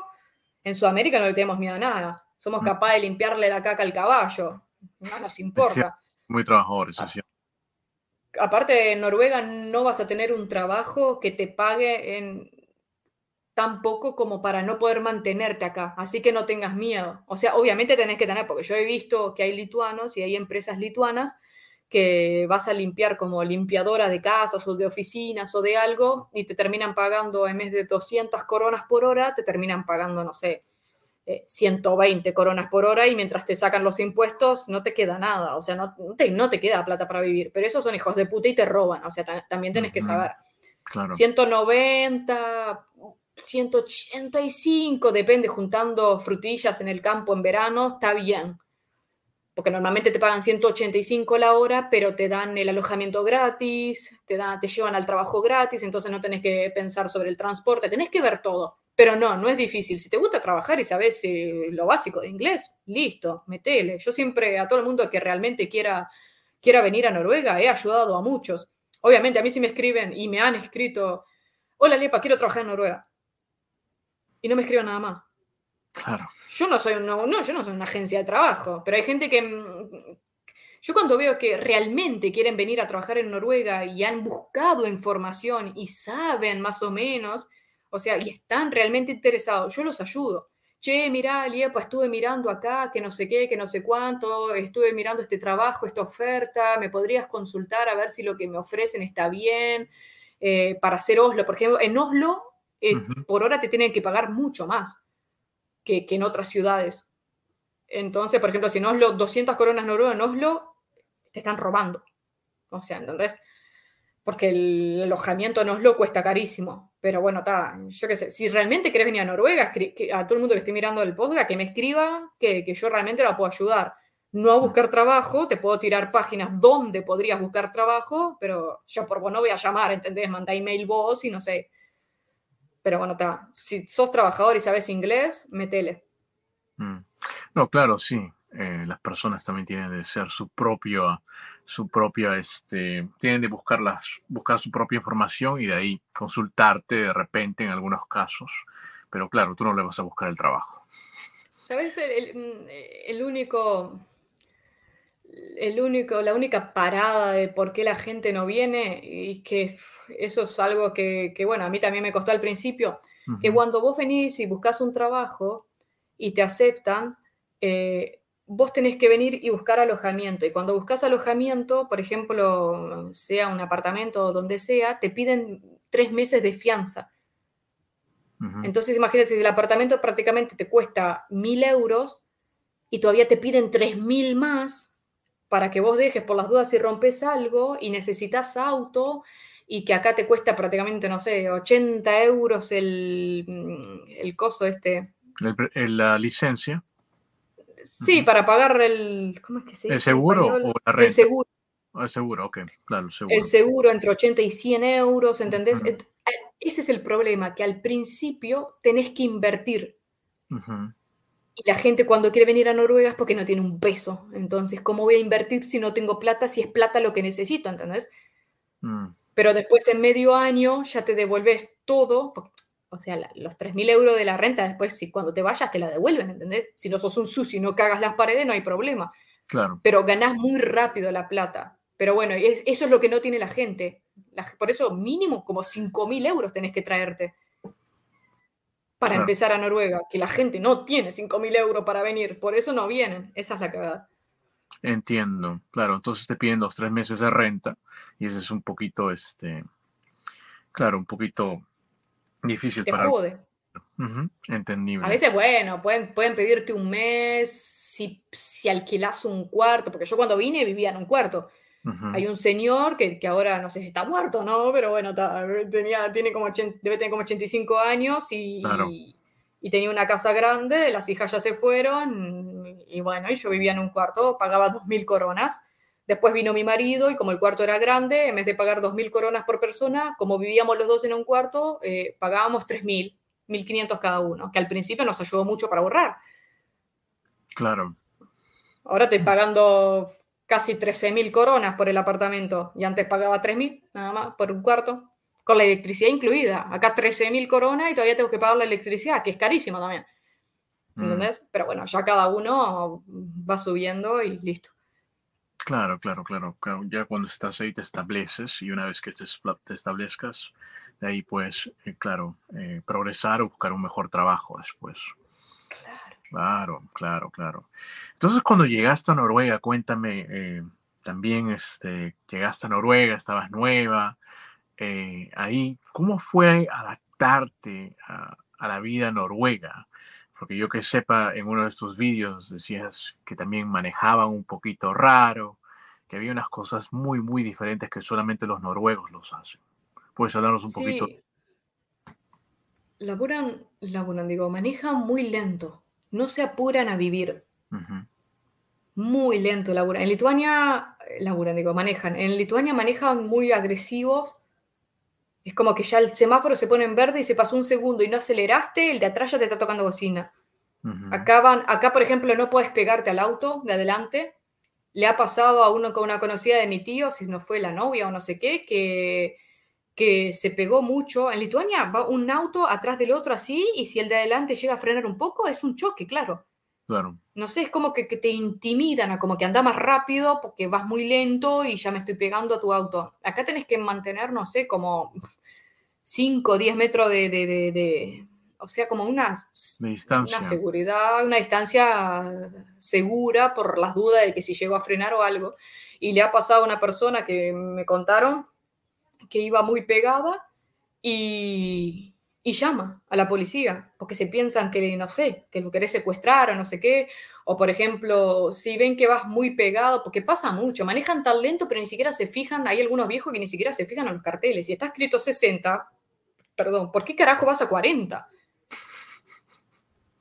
en Sudamérica no le tenemos miedo a nada. Somos Mm. capaces de limpiarle la caca al caballo. No nos importa. Muy trabajadores, Ah. es cierto. Aparte, en Noruega no vas a tener un trabajo que te pague en tan poco como para no poder mantenerte acá. Así que no tengas miedo. O sea, obviamente tenés que tener, porque yo he visto que hay lituanos y hay empresas lituanas que vas a limpiar como limpiadora de casas o de oficinas o de algo y te terminan pagando en vez de 200 coronas por hora, te terminan pagando, no sé, eh, 120 coronas por hora y mientras te sacan los impuestos no te queda nada, o sea, no, te, no te queda plata para vivir, pero esos son hijos de puta y te roban, o sea, ta- también tenés que saber. Claro. 190, 185, depende, juntando frutillas en el campo en verano, está bien. Porque normalmente te pagan 185 la hora, pero te dan el alojamiento gratis, te, te llevan al trabajo gratis, entonces no tenés que pensar sobre el transporte, tenés que ver todo. Pero no, no es difícil. Si te gusta trabajar y sabes eh, lo básico de inglés, listo, metele. Yo siempre, a todo el mundo que realmente quiera, quiera venir a Noruega, he ayudado a muchos. Obviamente, a mí sí me escriben y me han escrito, hola Lepa, quiero trabajar en Noruega. Y no me escriben nada más. Claro. Yo no soy una, no, yo no soy una agencia de trabajo, pero hay gente que mm, yo cuando veo que realmente quieren venir a trabajar en Noruega y han buscado información y saben más o menos, o sea, y están realmente interesados, yo los ayudo. Che, mirá, Liepa, estuve mirando acá, que no sé qué, que no sé cuánto, estuve mirando este trabajo, esta oferta, me podrías consultar a ver si lo que me ofrecen está bien eh, para hacer Oslo. Por ejemplo, en Oslo, eh, por hora te tienen que pagar mucho más que, que en otras ciudades. Entonces, por ejemplo, si en Oslo, 200 coronas noruegas en Oslo, te están robando. O sea, ¿entendés? Porque el alojamiento en Oslo cuesta carísimo. Pero bueno, está, yo qué sé, si realmente querés venir a Noruega, a todo el mundo que esté mirando el podcast, que me escriba, que, que yo realmente la puedo ayudar. No a buscar trabajo, te puedo tirar páginas donde podrías buscar trabajo, pero yo por vos no voy a llamar, ¿entendés? Mandá email vos y no sé. Pero bueno, está. Si sos trabajador y sabes inglés, metele. Mm. No, claro, sí. Eh, las personas también tienen de ser su propio, su propia, este, tienen de buscar, las, buscar su propia información y de ahí consultarte de repente en algunos casos. Pero claro, tú no le vas a buscar el trabajo. ¿Sabes? El, el- el único. El único, la única parada de por qué la gente no viene, y que eso es algo que, que, bueno, a mí también me costó al principio, que cuando vos venís y buscas un trabajo y te aceptan, eh, vos tenés que venir y buscar alojamiento. Y cuando buscas alojamiento, por ejemplo, sea un apartamento o donde sea, te piden tres meses de fianza. Entonces, imagínate, si el apartamento prácticamente te cuesta mil euros y todavía te piden tres mil más para que vos dejes por las dudas si rompes algo y necesitas auto y que acá te cuesta prácticamente, no sé, 80 euros el, mm, el coso este. El el- la licencia, Sí, para pagar el. ¿Cómo es que se ¿El dice en seguro o la El renta? seguro. Ah, el seguro, ok, claro, el seguro. El seguro entre 80 y 100 euros, ¿entendés? Ese es el problema, que al principio tenés que invertir. Y la gente cuando quiere venir a Noruega es porque no tiene un peso. Entonces, ¿cómo voy a invertir si no tengo plata, si es plata lo que necesito, ¿entendés? mm, Pero después en medio año ya te devuelves todo, porque, o sea, la- los 3.000 euros de la renta, después si cuando te vayas te la devuelven, ¿entendés? Si no sos un sucio y no cagas las paredes, no hay problema. Claro, Pero ganás muy rápido la plata. Pero bueno, es- eso es lo que no tiene la gente. La- por eso mínimo como 5.000 euros tenés que traerte para Claro. empezar a Noruega, que la gente no tiene 5.000 euros para venir, por eso no vienen, esa es la cagada. Entiendo, claro. Entonces te piden los tres meses de renta y ese es un poquito, este, claro, un poquito difícil Te para... jode. Ujú, entendible. A veces, bueno, pueden, pueden pedirte un mes si, si alquilas un cuarto, porque yo cuando vine vivía en un cuarto. Ujú, Hay un señor que, que ahora no sé si está muerto o no, pero bueno, tenía, tiene como 80 debe tener como 85 años y, Claro. y, y tenía una casa grande, las hijas ya se fueron y bueno, y yo vivía en un cuarto, pagaba 2.000 coronas. Después vino mi marido y como el cuarto era grande, en vez de pagar 2.000 coronas por persona, como vivíamos los dos en un cuarto, eh, pagábamos 3.000, 1.500 cada uno, que al principio nos ayudó mucho para ahorrar. Claro, Ahora estoy pagando casi 13.000 coronas por el apartamento y antes pagaba 3.000 nada más por un cuarto, con la electricidad incluida. Acá 13.000 coronas y todavía tengo que pagar la electricidad, que es carísima también. mm, ¿Entendés? Pero bueno, ya cada uno va subiendo y listo. Claro, claro, claro, claro. Ya cuando estás ahí te estableces y una vez que te, te establezcas, de ahí puedes, eh, claro, eh, progresar o buscar un mejor trabajo después. Claro. Claro, claro, claro. Entonces, cuando llegaste a Noruega, cuéntame, eh, también este, llegaste a Noruega, estabas nueva, ahí, ¿cómo fue adaptarte a, a la vida noruega? Porque yo que sepa, en uno de estos vídeos decías que también manejaban un poquito raro, que había unas cosas muy, muy diferentes que solamente los noruegos los hacen. ¿Puedes hablarnos un poquito? Sí. Laburan, laburan, digo, manejan muy lento. No se apuran a vivir. Muy lento laburan. En Lituania, eh, laburan, digo, manejan. En Lituania manejan muy agresivos. Es como que ya el semáforo se pone en verde y se pasó un segundo y no aceleraste, el de atrás ya te está tocando bocina. Acá, van, acá, por ejemplo, no puedes pegarte al auto de adelante. Le ha pasado a uno con una conocida de mi tío, si no fue la novia o no sé qué, que, que se pegó mucho. En Lituania va un auto atrás del otro así y si el de adelante llega a frenar un poco, es un choque, claro Claro, no sé, es como que, que te intimidan a como que anda más rápido porque vas muy lento y ya me estoy pegando a tu auto. Acá tenés que mantener, no sé, como 5 o 10 metros de, de- de- de- o sea, como una, una seguridad, una distancia segura por las dudas de que si llego a frenar o algo. Y le ha pasado a una persona que me contaron que iba muy pegada y, y llama a la policía, porque se piensan que, no sé, que lo querés secuestrar o no sé qué. O, por ejemplo, si ven que vas muy pegado, porque pasa mucho, manejan tan lento, pero ni siquiera se fijan, hay algunos viejos que ni siquiera se fijan en los carteles. Si está escrito 60, perdón, ¿por qué carajo vas a 40?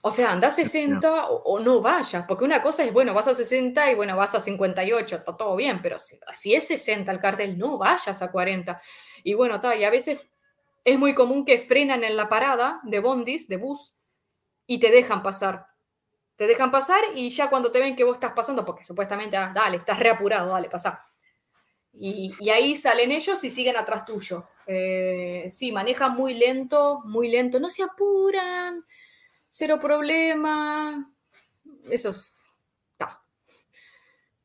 O sea, anda a 60 o, o no vayas, porque una cosa es, bueno, vas a 60 y bueno, vas a 58, está todo bien, pero si, si es 60 el cartel, no vayas a 40. Y bueno, está, y a veces es muy común que frenan en la parada de bondis, de bus, y te dejan pasar. Te dejan pasar y ya cuando te ven que vos estás pasando, porque supuestamente, ah, dale, estás reapurado, dale, pasa. Y, y ahí salen ellos y siguen atrás tuyo. Eh, sí, manejan muy lento, muy lento, no se apuran, cero problema. Eso es. ta.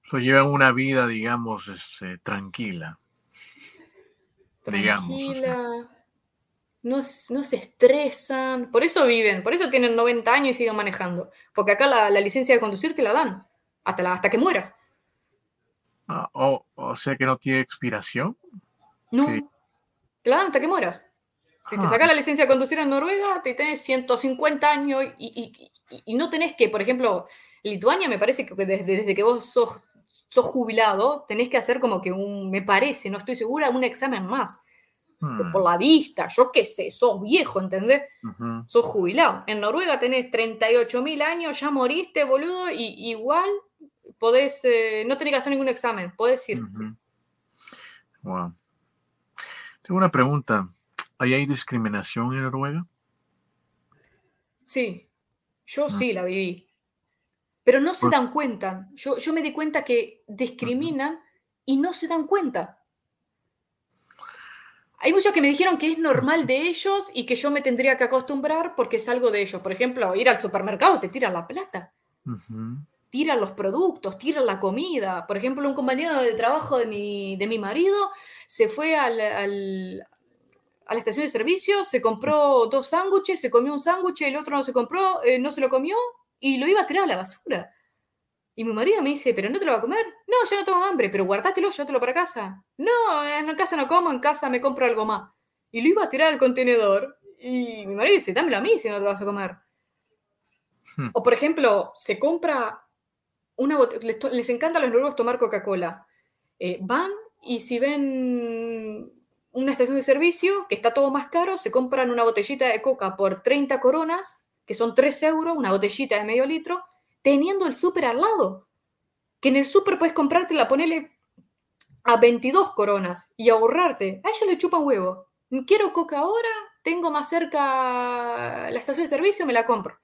So, llevan una vida, digamos, este, tranquila. Digamos, o sea. Tranquila. No, se estresan. Por eso viven, por eso tienen 90 años y siguen manejando. Porque acá la, la licencia de conducir te la dan. Hasta, la- hasta que mueras. Ah, o, o sea que no tiene expiración. No. Dan hasta que mueras. Si te Ah. sacas la licencia de conducir en Noruega, te tenés 150 años y, y- y- y no tenés que, por ejemplo, Lituania me parece que desde, desde que vos sos, sos jubilado, tenés que hacer como que un, me parece, no estoy segura, un examen más. Hmm, por la vista, yo qué sé, sos viejo, ¿entendés? Sos jubilado. En Noruega tenés 38.000 años, ya moriste, boludo, y igual podés, eh, no tenés que hacer ningún examen, podés ir. Wow. Tengo una pregunta. ¿Ahí hay discriminación en Noruega? Sí, yo Mm. sí la viví. Pero no se dan cuenta. Yo, yo me di cuenta que discriminan y no se dan cuenta. Hay muchos que me dijeron que es normal de ellos y que yo me tendría que acostumbrar porque es algo de ellos. Por ejemplo, ir al supermercado te tiran la plata, tiran los productos, tiran la comida. Por ejemplo, un compañero de trabajo de mi, de mi marido se fue al, al- a la estación de servicio, se compró dos sándwiches, se comió un sándwich, el otro no se compró, eh, no se lo comió y lo iba a tirar a la basura. Y mi marido me dice, ¿pero no te lo va a comer? No, yo no tengo hambre, pero guardátelo, llévatelo para casa. No, en casa no como, en casa me compro algo más. Y lo iba a tirar al contenedor. Y mi marido dice, dámelo a mí si no te lo vas a comer. Hmm. O por ejemplo, se compra una les, les encanta a los noruegos tomar Coca-Cola. Eh, van y si ven una estación de servicio que está todo más caro, se compran una botellita de coca por 30 coronas, que son 3 euros, una botellita de medio litro, teniendo el súper al lado. Que en el súper puedes comprártela, ponele a 22 coronas y ahorrarte. A ellos le chupan huevo. Quiero coca ahora, tengo más cerca la estación de servicio, me la compro.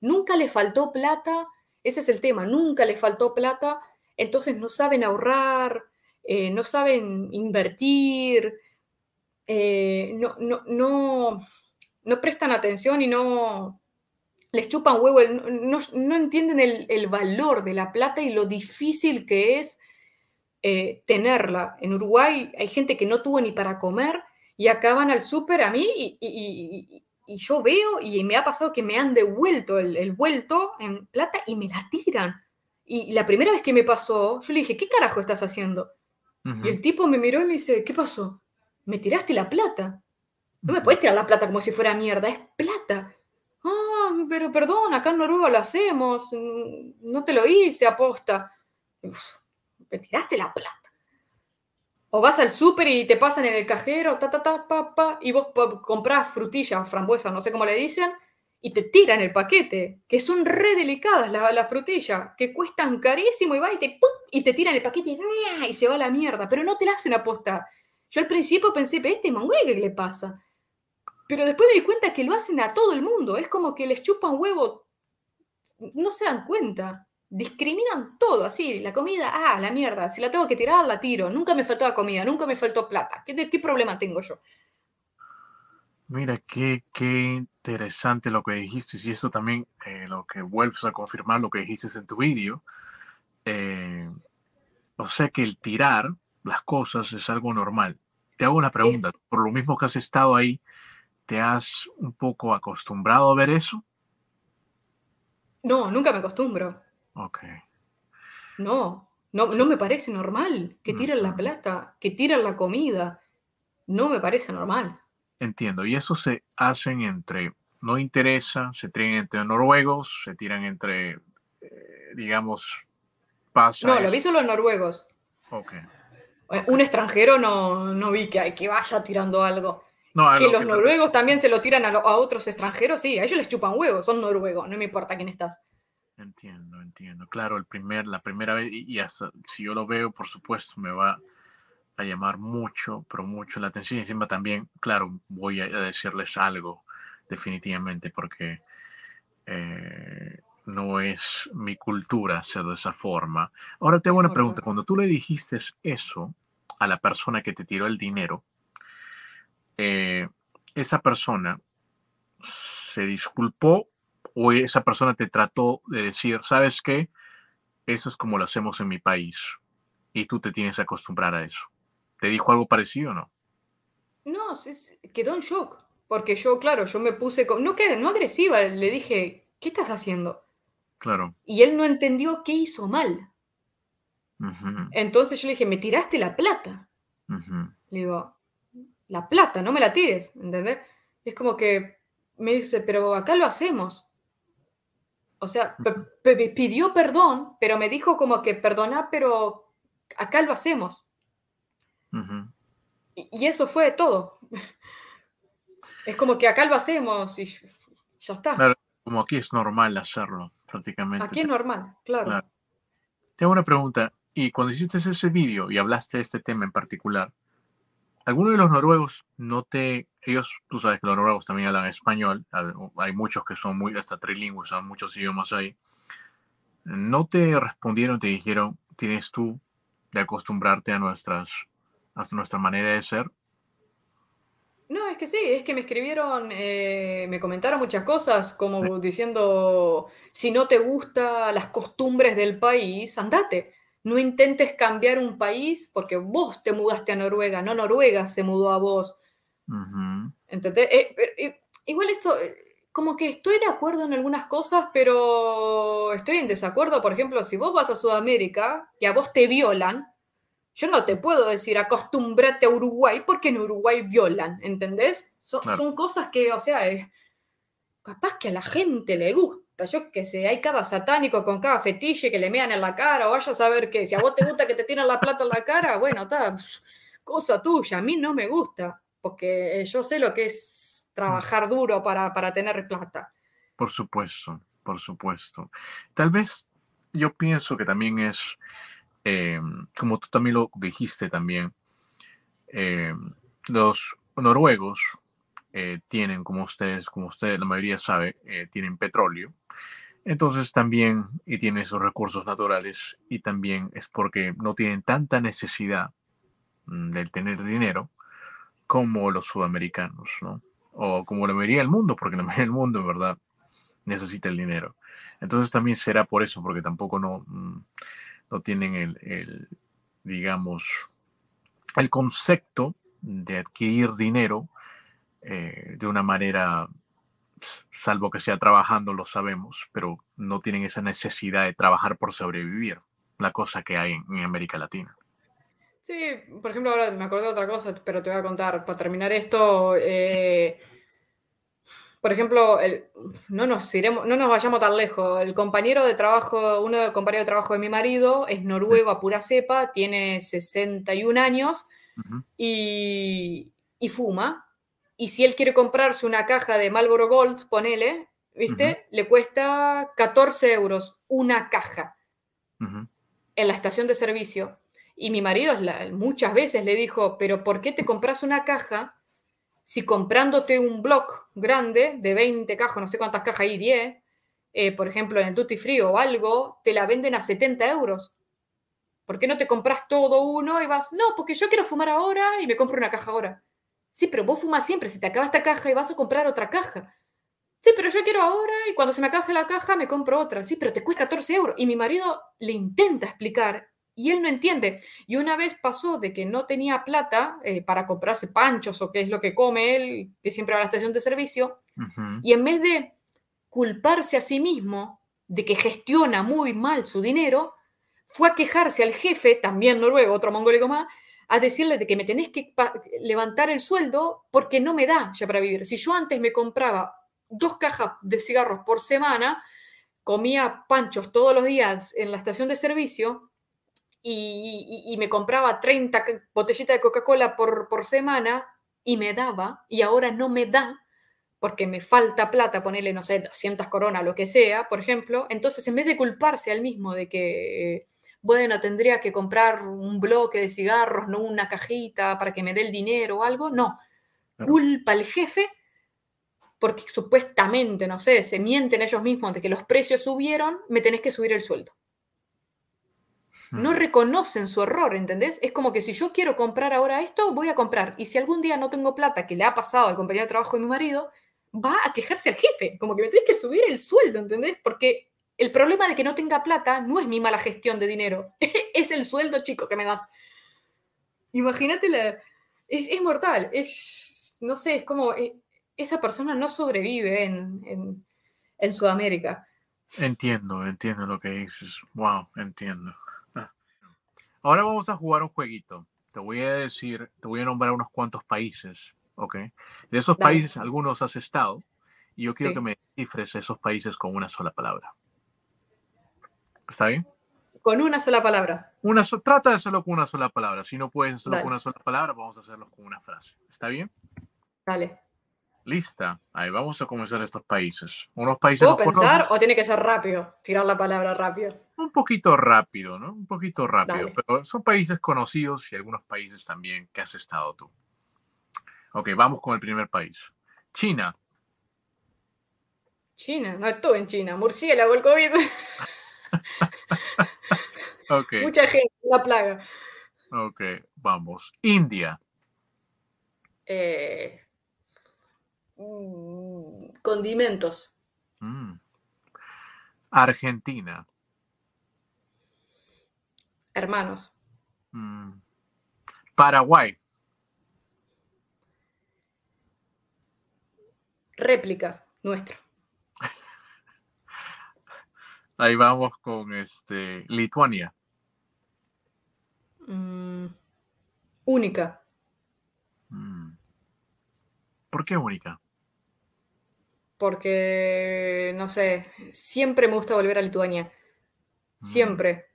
Nunca le faltó plata, ese es el tema, nunca le faltó plata, entonces no saben ahorrar, eh, no saben invertir, eh, no, no, no, no prestan atención y no les chupan huevo, no, no entienden el, el valor de la plata y lo difícil que es eh, tenerla. En Uruguay hay gente que no tuvo ni para comer y acaban al súper a mí y- y- yo veo y me ha pasado que me han devuelto el, el vuelto en plata y me la tiran. Y la primera vez que me pasó, yo le dije, ¿qué carajo estás haciendo? Y el tipo me miró y me dice, ¿qué pasó? Me tiraste la plata. No me puedes tirar la plata como si fuera mierda, es plata. Ah, pero perdón, acá en Noruega lo hacemos. mm, No te lo hice, aposta. Uf, me tiraste la plata. O vas al súper y te pasan en el cajero, ta, ta, ta, pa, pa, y vos comprás frutillas, frambuesas, no sé cómo le dicen, y te tiran el paquete, que son re delicadas las las frutillas, que cuestan carísimo y va y te, ¡pum! y te tiran el paquete y, y se va a la mierda, pero no te la hacen aposta. Yo al principio pensé, "Pero este mangue, ¿qué le pasa? Pero después me di cuenta que lo hacen a todo el mundo, es como que les chupan huevo, no se dan cuenta. Discriminan todo, así, la comida, ah, la mierda, si la tengo que tirar, la tiro. Nunca me faltó la comida, nunca me faltó plata. ¿Qué, qué problema tengo yo? Mira, qué, qué interesante lo que dijiste. Y esto también eh, lo que vuelves a confirmar lo que dijiste en tu vídeo. Eh, o sea que el tirar las cosas es algo normal. Te hago una pregunta. Por lo mismo que has estado ahí, ¿te has un poco acostumbrado a ver eso? No, nunca me acostumbro. Ok. No, no, no me parece normal que tiren la plata, que tiren la comida. No me parece normal. Entiendo. Y eso se hacen entre, no interesa, se tiran entre noruegos, se tiran entre, eh, digamos, pasa. No, lo vi solo en noruegos. Ok. Eh, Un extranjero no, no vi que, que vaya tirando algo. No, Que lo los noruegos también se lo tiran a, lo- a otros extranjeros, sí, a ellos les chupan huevos, son noruegos, no me importa quién estás. Entiendo, entiendo. Claro, el primer, la primera vez, y hasta si yo lo veo, por supuesto, me va a llamar mucho, pero mucho la atención. Y encima también, claro, voy a decirles algo, definitivamente, porque eh, no es mi cultura ser de esa forma. Ahora te hago una pregunta. Cuando tú le dijiste eso a la persona que te tiró el dinero, eh, esa persona se disculpó o esa persona te trató de decir, ¿sabes qué? Eso es como lo hacemos en mi país y tú te tienes que acostumbrar a eso. ¿Te dijo algo parecido o no? No, se- quedó en shock, porque yo, claro, yo me puse, co- no, no agresiva, le dije, ¿qué estás haciendo? Claro. Y él no entendió qué hizo mal. Entonces yo le dije, me tiraste la plata. Le digo, la plata, no me la tires, ¿entendés? Es como que me dice, pero acá lo hacemos. O sea, pidió perdón, pero me dijo como que perdona, pero acá lo hacemos. Y, y eso fue todo. Es como que acá lo hacemos y ya está. Claro, Como aquí es normal hacerlo, prácticamente. Aquí es normal, claro. Claro. Te hago una pregunta. Y cuando hiciste ese vídeo y hablaste de este tema en particular, ¿alguno de los noruegos no te... Ellos, tú sabes que los noruegos también hablan español, hay muchos que son muy hasta trilingües, hay muchos idiomas ahí. ¿No te respondieron, te dijeron, tienes tú de acostumbrarte a nuestras, a nuestra manera de ser? No, es que sí, es que me escribieron, eh, me comentaron muchas cosas, como diciendo, si no te gustan las costumbres del país, andate. No intentes cambiar un país porque vos te mudaste a Noruega, no Noruega se mudó a vos. ¿Entendés? Eh, eh, igual eso, eh, como que estoy de acuerdo en algunas cosas, pero estoy en desacuerdo. Por ejemplo, si vos vas a Sudamérica y a vos te violan, yo no te puedo decir acostúmbrate a Uruguay porque en Uruguay violan, ¿entendés? Son, son cosas que, o sea, capaz que a la gente le gusta. Yo qué sé, hay cada satánico con cada fetiche que le mean en la cara, o vaya a saber que si a vos te gusta que te tiran la plata en la cara, bueno, está, cosa tuya, a mí no me gusta, porque yo sé lo que es trabajar duro para, para tener plata. Por supuesto, por supuesto. Tal vez yo pienso que también es, eh, como tú también lo dijiste también, eh, los noruegos eh, tienen, como ustedes, como ustedes, la mayoría sabe, tienen petróleo. Entonces también, y tienen esos recursos naturales, y también es porque no tienen tanta necesidad mm, del tener dinero como los sudamericanos, ¿no? o como la mayoría del mundo, porque la mayoría del mundo en verdad necesita el dinero. Entonces también será por eso, porque tampoco no, mm, no tienen el, digamos, el concepto de adquirir dinero eh, de una manera, salvo que sea trabajando, lo sabemos, pero no tienen esa necesidad de trabajar por sobrevivir, la cosa que hay en, América Latina. Sí, por ejemplo, ahora me acordé de otra cosa, pero te voy a contar, para terminar esto, eh, por ejemplo, no, nos iremos, no nos vayamos tan lejos. El compañero de trabajo, uno de los compañeros de trabajo de mi marido es noruego a pura cepa, tiene 61 años y, fuma. Y si él quiere comprarse una caja de Marlboro Gold, ponele, ¿viste? Le cuesta 14 euros una caja en la estación de servicio. Y mi marido muchas veces le dijo, pero ¿por qué te compras una caja si comprándote un block grande de 20 cajas, no sé cuántas cajas hay, 10, eh, por ejemplo, en el Duty Free o algo, te la venden a 70 euros. ¿Por qué no te compras todo uno y vas, no, porque yo quiero fumar ahora y me compro una caja ahora? Sí, pero vos fumas siempre, si te acaba esta caja y vas a comprar otra caja. Sí, pero yo quiero ahora y cuando se me acabe la caja me compro otra. Sí, pero te cuesta 14 euros. Y mi marido le intenta explicar y él no entiende. Y una vez pasó de que no tenía plata eh, para comprarse panchos o qué es lo que come él, que siempre va a la estación de servicio, y en vez de culparse a sí mismo de que gestiona muy mal su dinero, fue a quejarse al jefe, también noruego, otro mongólico más, a decirle de que me tenés que levantar el sueldo porque no me da ya para vivir. Si yo antes me compraba dos cajas de cigarros por semana, comía panchos todos los días en la estación de servicio, y, me compraba 30 botellitas de Coca-Cola por, por semana y me daba, y ahora no me da, porque me falta plata, ponerle, no sé, 200 coronas, lo que sea, por ejemplo, entonces en vez de culparse al mismo de que, bueno, tendría que comprar un bloque de cigarros, no una cajita para que me dé el dinero o algo, no, culpa al jefe porque supuestamente, no sé, se mienten ellos mismos de que los precios subieron, me tenés que subir el sueldo no reconocen su error, ¿entendés? Es como que si yo quiero comprar ahora esto, voy a comprar. Y si algún día no tengo plata, que le ha pasado al compañero de trabajo de mi marido, va a quejarse al jefe. Como que me tenés que subir el sueldo, ¿entendés? Porque el problema de que no tenga plata no es mi mala gestión de dinero, [LAUGHS] es el sueldo chico que me das. Imagínate la... Es, mortal, es, no sé, es como, eh, esa persona no sobrevive en, en Sudamérica. Entiendo, entiendo lo que dices. Wow, entiendo. Ahora vamos a jugar un jueguito. Te voy a decir, te voy a nombrar unos cuantos países, ¿ok? De esos países, algunos has estado, y yo quiero que me cifres esos países con una sola palabra. ¿Está bien? Con una sola palabra. Una trata de hacerlo con una sola palabra. Si no puedes hacerlo con una sola palabra, vamos a hacerlo con una frase. ¿Está bien? Dale. Lista. Ahí vamos a comenzar estos países. Unos países. ¿Puedo pensar o tiene que ser rápido? Tirar la palabra rápido. Un poquito rápido, ¿no? Un poquito rápido. Pero son países conocidos y algunos países también que has estado tú. Ok, vamos con el primer país. China. China, no estuve en China. Murciélago, el COVID. [LAUGHS] [LAUGHS] okay. Mucha gente, una plaga. Ok, vamos. India. Eh, Mm, condimentos. Mm. Argentina. Hermanos. Mm. Paraguay. Réplica nuestra. Ahí vamos con este Lituania. Mm, única. Mm. ¿Por qué única? Porque, no sé, siempre me gusta volver a Lituania. Mm. Siempre.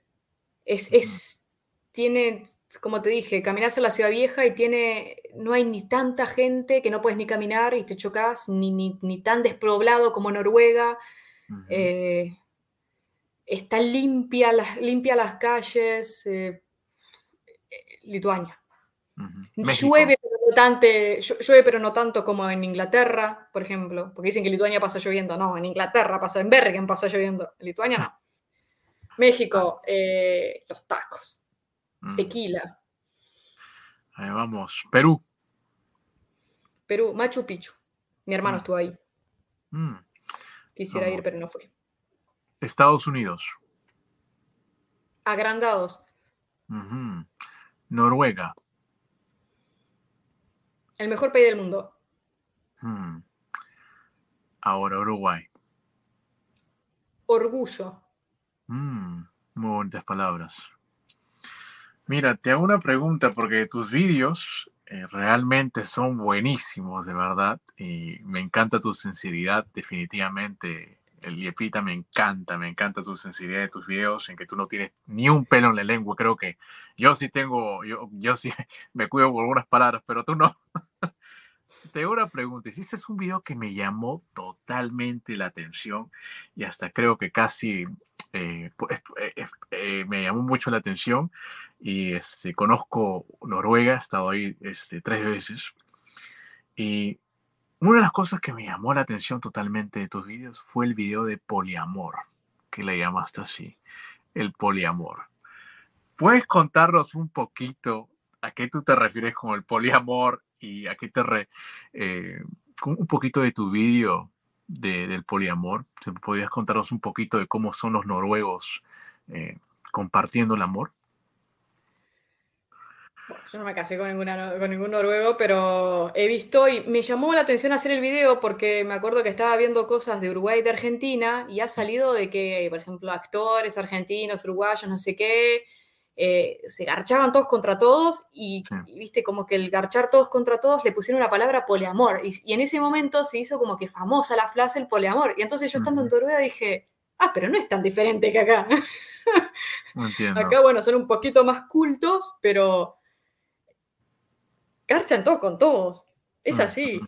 Es, es, tiene, como te dije, caminas a la ciudad vieja y tiene, no hay ni tanta gente que no puedes ni caminar y te chocas, ni, ni, ni tan despoblado como Noruega. Eh, está limpia las, limpia las calles. eh, eh, Lituania. Llueve pero, no llu- llueve, pero no tanto como en Inglaterra, por ejemplo, porque dicen que Lituania pasa lloviendo. No, en Inglaterra pasa, en Bergen pasa lloviendo. En Lituania no. [LAUGHS] México, eh, los tacos, Mm. tequila. Ahí vamos. Perú. Perú, Machu Picchu. Mi hermano Mm. estuvo ahí. Mm. Quisiera ir, pero no fui. Estados Unidos. Agrandados. Noruega. El mejor país del mundo. Ahora Uruguay. Orgullo. Mm, Muy bonitas palabras. Mira, te hago una pregunta porque tus vídeos eh, realmente son buenísimos, de verdad. Y me encanta tu sinceridad, definitivamente. El Liepita me encanta, me encanta tu sinceridad de tus videos, en que tú no tienes ni un pelo en la lengua. Creo que yo sí tengo, yo, yo sí [LAUGHS] me cuido por algunas palabras, pero tú no. [LAUGHS] Te hago una pregunta. Hiciste un video que me llamó totalmente la atención y hasta creo que casi eh, eh, eh, me llamó mucho la atención y este, conozco Noruega, he estado ahí este, tres veces y una de las cosas que me llamó la atención totalmente de tus videos fue el video de poliamor, que le llamaste así, el poliamor. ¿Puedes contarnos un poquito a qué tú te refieres con el poliamor y a qué te eh, un poquito de tu vídeo de, del poliamor? ¿Te ¿Podrías contarnos un poquito de cómo son los noruegos eh, compartiendo el amor? Yo no me casé con, ninguna, con ningún noruego, pero he visto y me llamó la atención hacer el video porque me acuerdo que estaba viendo cosas de Uruguay y de Argentina y ha salido de que, por ejemplo, actores argentinos, uruguayos, no sé qué, eh, se garchaban todos contra todos y, Sí. y viste como que el garchar todos contra todos le pusieron la palabra poliamor y, y en ese momento se hizo como que famosa la frase el poliamor y entonces yo estando en. Noruega dije, ah, pero no es tan diferente que acá. [LAUGHS] No entiendo. Acá, bueno, son un poquito más cultos, pero garchan todos con todos. Es Mm, así.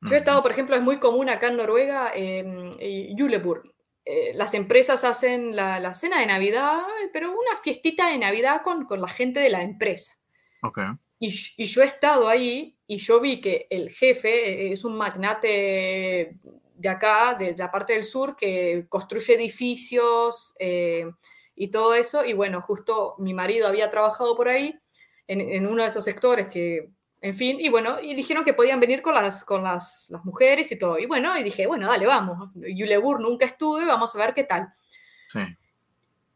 mm, Yo he estado, por ejemplo, es muy común acá en Noruega, en Juleburg. Eh, las empresas hacen la, la cena de Navidad, pero una fiestita de Navidad con, con la gente de la empresa. Y, y yo he estado ahí y yo vi que el jefe es un magnate de acá, de la parte del sur, que construye edificios eh, y todo eso. Y bueno, justo mi marido había trabajado por ahí, en, en uno de esos sectores que, en fin, y bueno, y dijeron que podían venir con las, con las, las mujeres y todo. Y bueno, y dije, bueno, dale, vamos. Yulebur nunca estuve, vamos a ver qué tal. Sí.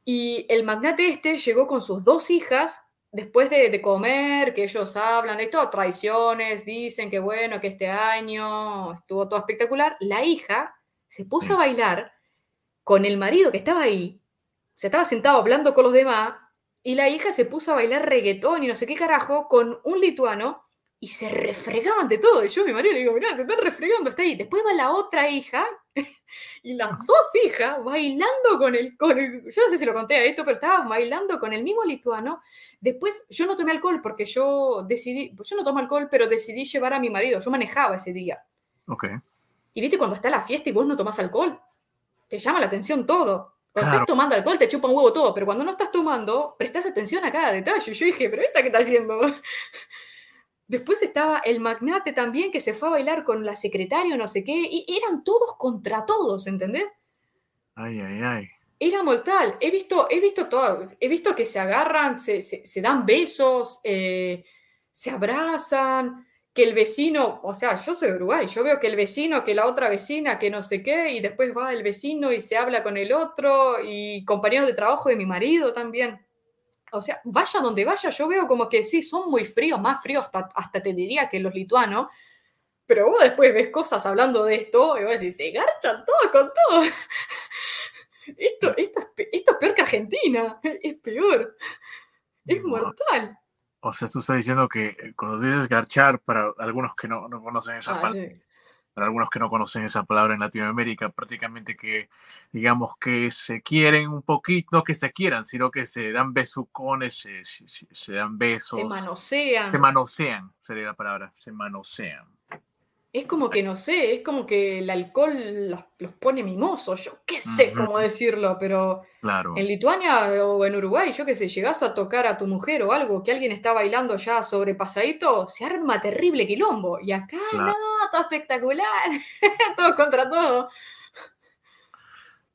Y el magnate este llegó con sus dos hijas después de, de comer, que ellos hablan de todo, traiciones, dicen que bueno, que este año estuvo todo espectacular. La hija se puso Sí. a bailar con el marido que estaba ahí, se estaba sentado hablando con los demás, y la hija se puso a bailar reggaetón y no sé qué carajo con un lituano y se refregaban de todo. Y yo a mi marido le digo, mirá, se están refregando, está ahí. Después va la otra hija [LAUGHS] y las dos hijas bailando con el, con el- yo no sé si lo conté a esto, pero estaban bailando con el mismo lituano. Después yo no tomé alcohol porque yo decidí, yo no tomo alcohol, pero decidí llevar a mi marido, yo manejaba ese día. Ok. Y viste cuando está la fiesta y vos no tomás alcohol, te llama la atención todo. Cuando Claro. estás tomando alcohol te chupa un huevo todo, pero cuando no estás tomando, prestás atención a cada detalle. Yo dije, pero esta qué está haciendo. Después estaba el magnate también que se fue a bailar con la secretaria no sé qué, y eran todos contra todos, ¿entendés? Ay, ay, ay. Era mortal. He visto, he visto todo. He visto que se agarran, se, se- se dan besos, eh, se abrazan, que el vecino, o sea, yo soy de Uruguay, yo veo que el vecino, que la otra vecina, que no sé qué, y después va el vecino y se habla con el otro, y compañeros de trabajo de mi marido también. O sea, vaya donde vaya, yo veo como que sí, son muy fríos, más fríos hasta, hasta te diría que los lituanos, pero vos después ves cosas hablando de esto y vos decís, se garchan todo con todo. [LAUGHS] esto, esto, es, esto es peor que Argentina, es peor, es mortal. O sea, tú estás diciendo que eh, cuando dices garchar, para algunos que no, no conocen esa Ah, sí. Para algunos que no conocen esa palabra en Latinoamérica, prácticamente que, digamos, que se quieren un poquito, no que se quieran, sino que se dan besucones, se, se- dan besos, Se manosean. se manosean, sería la palabra, se manosean. Es como que no sé, es como que el alcohol los, los pone mimosos. Yo qué sé cómo decirlo, pero Claro, en Lituania o en Uruguay, yo qué sé, llegás a tocar a tu mujer o algo, que alguien está bailando ya sobrepasadito, se arma terrible quilombo. Y acá Claro. no, todo espectacular, [LAUGHS] todo contra todo.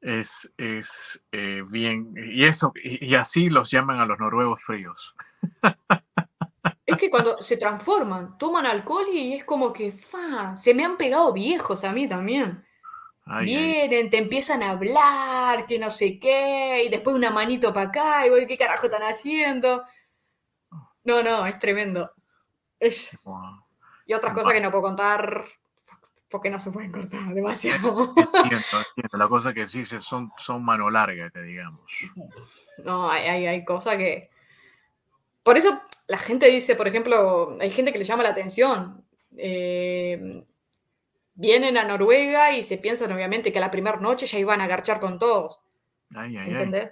es, es eh, bien, y eso, y, y así los llaman a los noruegos fríos. [LAUGHS] Es que cuando se transforman, toman alcohol y es como que, fa, se me han pegado viejos a mí también. Ay, ay, Vienen, te empiezan a hablar, que no sé qué, y después una manito para acá, y voy, ¿qué carajo están haciendo? No, no, es tremendo. Es- wow. Y otras cosas que no puedo contar porque no se pueden cortar demasiado. Entiendo, entiendo. La cosa que sí son, son mano larga, que digamos. No, hay, hay, hay cosas que... Por eso la gente dice, por ejemplo, hay gente que le llama la atención. eh, vienen a Noruega y se piensan obviamente que a la primera noche ya iban a garchar con todos. Ay, ay, ay. ¿Entendés?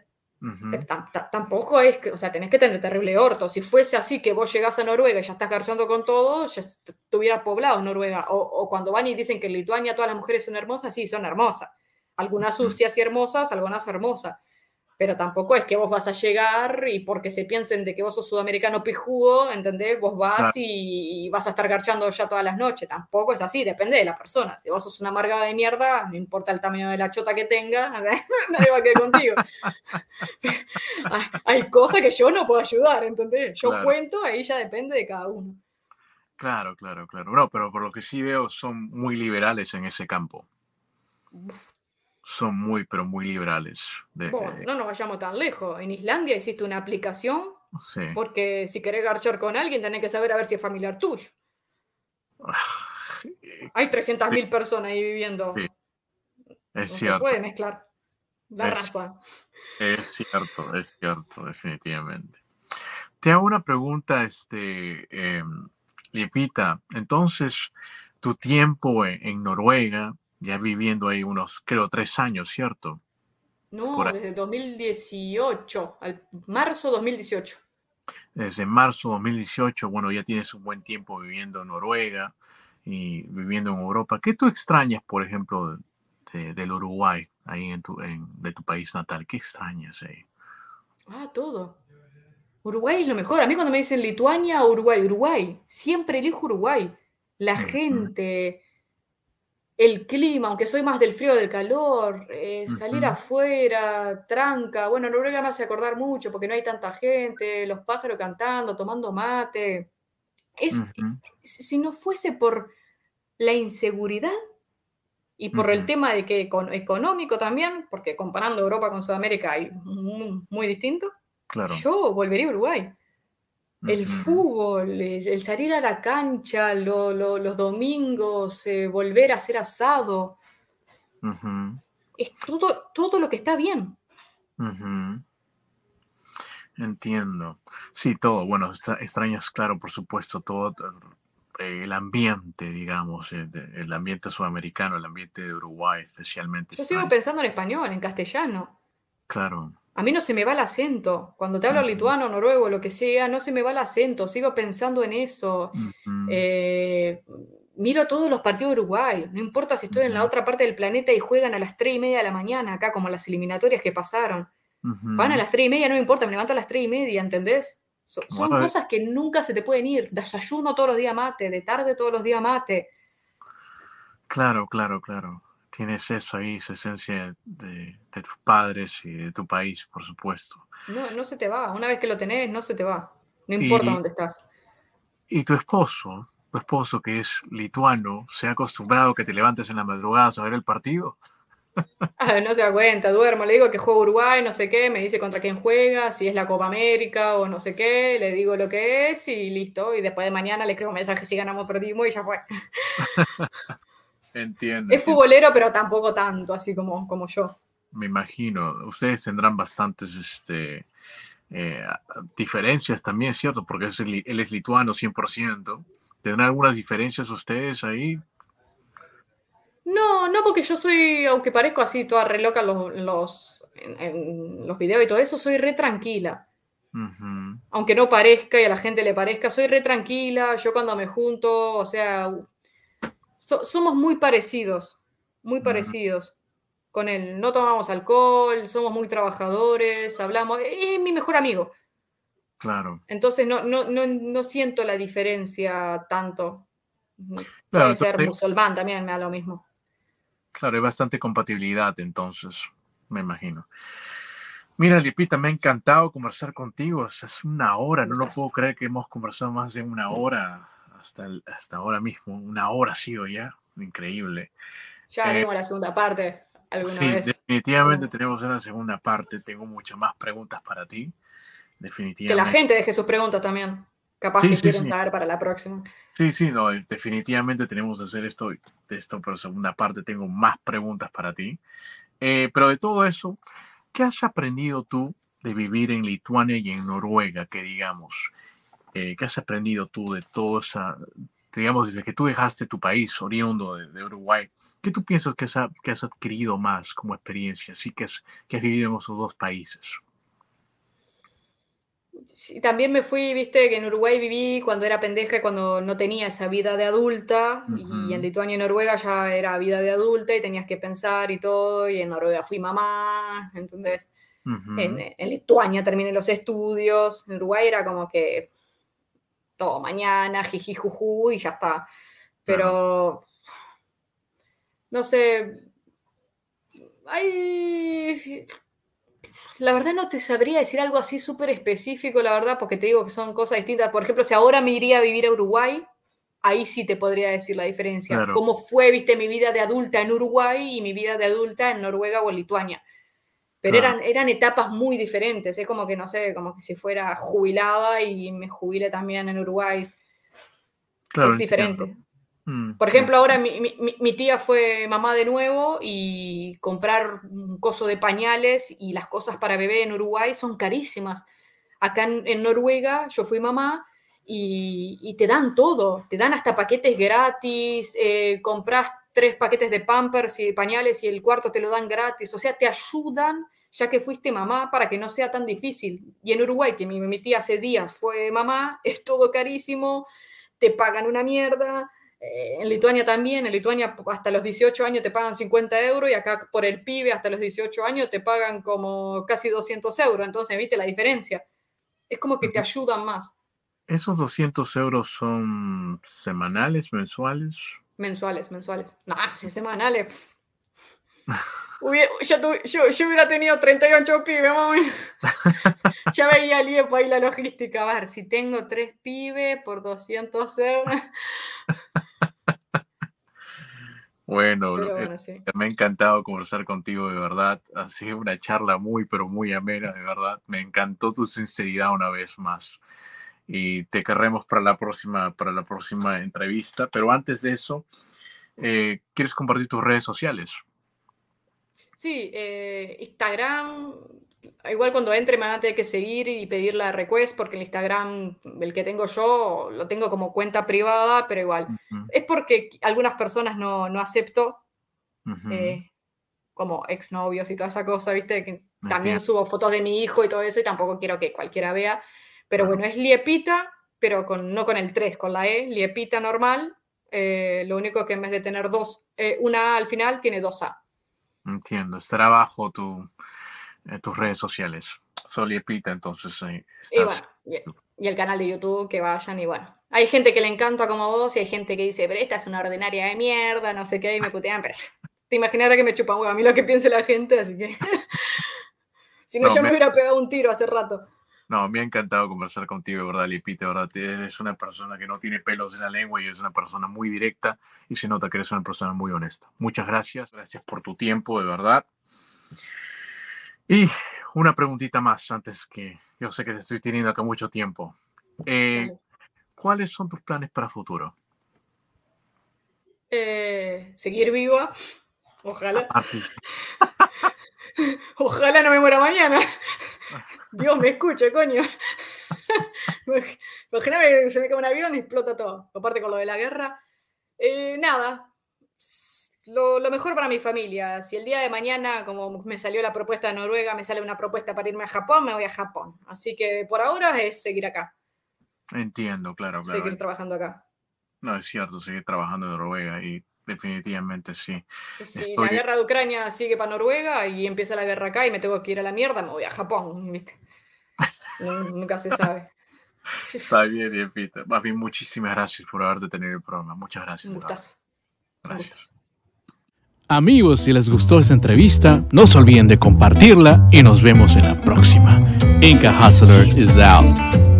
Ta- tampoco es que, o sea, tenés que tener terrible orto. Si fuese así que vos llegás a Noruega y ya estás garchando con todo, ya est- estuviera poblado Noruega. O, o cuando van y dicen que en Lituania todas las mujeres son hermosas, sí, son hermosas. Algunas sucias y hermosas, algunas hermosas. Pero tampoco es que vos vas a llegar y porque se piensen de que vos sos sudamericano pijudo, ¿entendés? Vos vas y, y vas a estar garchando ya todas las noches. Tampoco es así, depende de la persona. Si vos sos una amargada de mierda, no importa el tamaño de la chota que tenga, [LAUGHS] nadie va a querer contigo. [LAUGHS] hay, cosas que yo no puedo ayudar, ¿entendés? Yo Claro. cuento, ahí ya depende de cada uno. Claro, claro, claro. No, pero por lo que sí veo, son muy liberales en ese campo. Son muy, pero muy liberales. De, Bueno, de- no nos vayamos tan lejos. En Islandia existe una aplicación sí. porque si querés garchar con alguien tenés que saber a ver si es familiar tuyo. Eh, [SIGHS] Hay 300.000 personas ahí viviendo. Sí, No Es se cierto, puede mezclar. La Es- raza. es cierto, es cierto, definitivamente. Te hago una pregunta, este, eh, Lipita. Entonces, tu tiempo en, en Noruega, ya viviendo ahí unos, creo, tres años, ¿cierto? No, Por desde 2018, al marzo 2018. Desde marzo 2018, bueno, ya tienes un buen tiempo viviendo en Noruega y viviendo en Europa. ¿Qué tú extrañas, por ejemplo, de- del Uruguay, ahí en tu, en- de tu país natal? ¿Qué extrañas ahí? Ah, todo. Uruguay es lo mejor. A mí cuando me dicen Lituania o Uruguay, Uruguay, siempre elijo Uruguay. La gente, el clima, aunque soy más del frío del calor, eh, salir afuera, tranca. Bueno, Noruega me hace acordar mucho porque no hay tanta gente, los pájaros cantando, tomando mate. Es, Ujú. si si no fuese por la inseguridad y por el tema de que econ- económico también, porque comparando Europa con Sudamérica hay muy, muy distinto, Claro. yo volvería a Uruguay. El fútbol, el salir a la cancha lo- lo- los domingos, eh, volver a hacer asado, es todo, todo lo que está bien. Entiendo. Sí, todo. Bueno, extra- extrañas, claro, por supuesto, todo eh, el ambiente, digamos, eh, el ambiente sudamericano, el ambiente de Uruguay, especialmente. Yo sigo pensando en español, en castellano. Claro. A mí no se me va el acento. Cuando te hablo Ujú. lituano, noruego, lo que sea, no se me va el acento. Sigo pensando en eso. Ujú. Eh, miro todos los partidos de Uruguay. No importa si estoy en la otra parte del planeta y juegan a las 3 y media de la mañana, acá como las eliminatorias que pasaron. Van a las 3 y media, no me importa, me levanto a las 3 y media, ¿entendés? So- son eh. cosas que nunca se te pueden ir. Desayuno todos los días mate, de tarde todos los días mate. Claro, claro, claro. Tienes eso ahí, esa esencia de, de tus padres y de tu país, por supuesto. No, no se te va. Una vez que lo tenés, no se te va. No importa Y, dónde estás. y tu esposo, tu esposo que es lituano, ¿se ha acostumbrado a que te levantes en la madrugada a ver el partido? [LAUGHS] Ah, no se da cuenta, duermo, le digo que juega Uruguay, no sé qué, me dice contra quién juega, si es la Copa América o no sé qué, le digo lo que es y listo. Y después de mañana le escribo un mensaje si ganamos perdimos y ya fue. [LAUGHS] Entiendo. Es futbolero, pero tampoco tanto, así como, como yo. me imagino. Ustedes tendrán bastantes este, eh, diferencias también, ¿cierto? Porque es, él es lituano 100%. ¿Tendrán algunas diferencias ustedes ahí? No, no, porque yo soy, aunque parezco así toda re loca los, los, en, los videos y todo eso, soy re tranquila. Aunque no parezca y a la gente le parezca, soy re tranquila. Yo cuando me junto, o sea, somos muy parecidos, muy parecidos con él. No tomamos alcohol, somos muy trabajadores, hablamos. Es mi mejor amigo. Claro. Entonces no, no, no, no siento la diferencia tanto. Puede ser musulmán también, me da lo mismo. Claro, hay bastante compatibilidad entonces, me imagino. Mira, Lipita, me ha encantado conversar contigo. Es una hora, no lo puedo creer que hemos conversado más de una hora hasta, hasta ahora mismo. Una hora ha sido ya. Increíble. Ya haremos eh, la segunda parte. ¿alguna sí, definitivamente tenemos una segunda parte. Tengo muchas más preguntas para ti. Definitivamente. Que la gente deje sus preguntas también. Capaz que quieren saber para la próxima. Sí, sí, no, definitivamente tenemos que hacer esto, esto, pero segunda parte tengo más preguntas para ti. Eh, pero de todo eso, ¿qué has aprendido tú de vivir en Lituania y en Noruega, que digamos? Eh, ¿Qué has aprendido tú de todo esa, digamos, desde que tú dejaste tu país, oriundo de, Uruguay? ¿Qué tú piensas que has, que has adquirido más como experiencia, sí que has, que has vivido en esos dos países? también me fui, viste, que en Uruguay viví cuando era pendeja, cuando no tenía esa vida de adulta, y en Lituania y Noruega ya era vida de adulta y tenías que pensar y todo, y en Noruega fui mamá, entonces en, Lituania terminé los estudios, en Uruguay era como que todo mañana, jiji, juju, y ya está. Pero, no sé, la verdad no te sabría decir algo así súper específico, la verdad, porque te digo que son cosas distintas. Por ejemplo, si ahora me iría a vivir a Uruguay, ahí sí te podría decir la diferencia. Cómo fue, viste, mi vida de adulta en Uruguay y mi vida de adulta en Noruega o en Lituania. Pero eran, eran etapas muy diferentes. Es como que, no sé, como que si fuera jubilada y me jubile también en Uruguay. es diferente. Mm, Por ejemplo, ahora mi, tía fue mamá de nuevo y comprar un coso de pañales y las cosas para bebé en Uruguay son carísimas. Acá en, Noruega yo fui mamá y, te dan todo, te dan hasta paquetes gratis, eh, compras tres paquetes de pampers y pañales y el cuarto te lo dan gratis, o sea, te ayudan ya que fuiste mamá para que no sea tan difícil. Y en Uruguay, que mi, mi tía hace días fue mamá, [LAUGHS] es todo carísimo, te pagan una mierda, eh, en Lituania también, en Lituania hasta los 18 años te pagan 50 euros y acá por el pibe hasta los 18 años te pagan como casi 200 euros. Entonces, ¿viste la diferencia? Es como que te ayudan más. ¿Esos 200 euros son semanales, mensuales? Mensuales, mensuales. No, si semanales. Yo, hubiera tenido 38 pibes, mami. [LAUGHS] ya veía el IEPA ahí la logística. A ver, si tengo tres pibes por 200 euros. [LAUGHS] Bueno, eh, me ha encantado conversar contigo, de verdad. Ha sido una charla muy, pero muy amena, de verdad. Me encantó tu sinceridad una vez más. Y te querremos para la próxima, para la próxima entrevista. Pero antes de eso, eh, ¿quieres compartir tus redes sociales? Sí, eh, Instagram, igual cuando entre me van a tener que seguir y pedir la request porque el Instagram, el que tengo yo, lo tengo como cuenta privada, pero igual. Es porque algunas personas no, no acepto eh, como exnovios y toda esa cosa, ¿viste? Que también subo fotos de mi hijo y todo eso y tampoco quiero que cualquiera vea. Pero bueno, es Liepita, pero con, no con el 3, con la E, Liepita normal. Eh, lo único que en vez de tener dos, una A al final, tiene dos A. Entiendo, estará abajo tu, en tus redes sociales. Soliepita, entonces ahí estás. Y, el canal de YouTube, que vayan y bueno. Hay gente que le encanta como vos y hay gente que dice, pero esta es una ordinaria de mierda, no sé qué, y me putean, pero [LAUGHS] te imaginarás que me chupan huevo a mí lo que piense la gente, así que... [LAUGHS] si no, yo me... hubiera pegado un tiro hace rato. No, me ha encantado conversar contigo, ¿verdad, Lipita? ¿verdad? Eres una persona que no tiene pelos en la lengua y es una persona muy directa y se nota que eres una persona muy honesta. Muchas gracias, gracias por tu tiempo, de verdad. Y una preguntita más antes que yo sé que te estoy teniendo acá mucho tiempo. Eh, ¿Cuáles son tus planes para futuro? Eh, seguir viva, ojalá. [LAUGHS] Ojalá no me muera mañana. [LAUGHS] Dios me escuche, coño. [LAUGHS] Imagíname que se me cae un avión y explota todo. Aparte con lo de la guerra. Eh, nada. Lo, lo, mejor para mi familia. Si el día de mañana, como me salió la propuesta de Noruega, me sale una propuesta para irme a Japón, me voy a Japón. Así que por ahora es seguir acá. Entiendo, claro, claro. Seguir trabajando acá. No, es cierto, seguir trabajando en Noruega y definitivamente sí. Si la guerra de Ucrania sigue para Noruega y empieza la guerra acá y me tengo que ir a la mierda, me voy a Japón, ¿viste? Nunca se sabe. Está bien, bien, Más bien, muchísimas gracias por haberte tenido el programa. Muchas gracias. Un gustazo. Gracias. Amigos, si les gustó esta entrevista, no se olviden de compartirla y nos vemos en la próxima. Inca Hustler is out.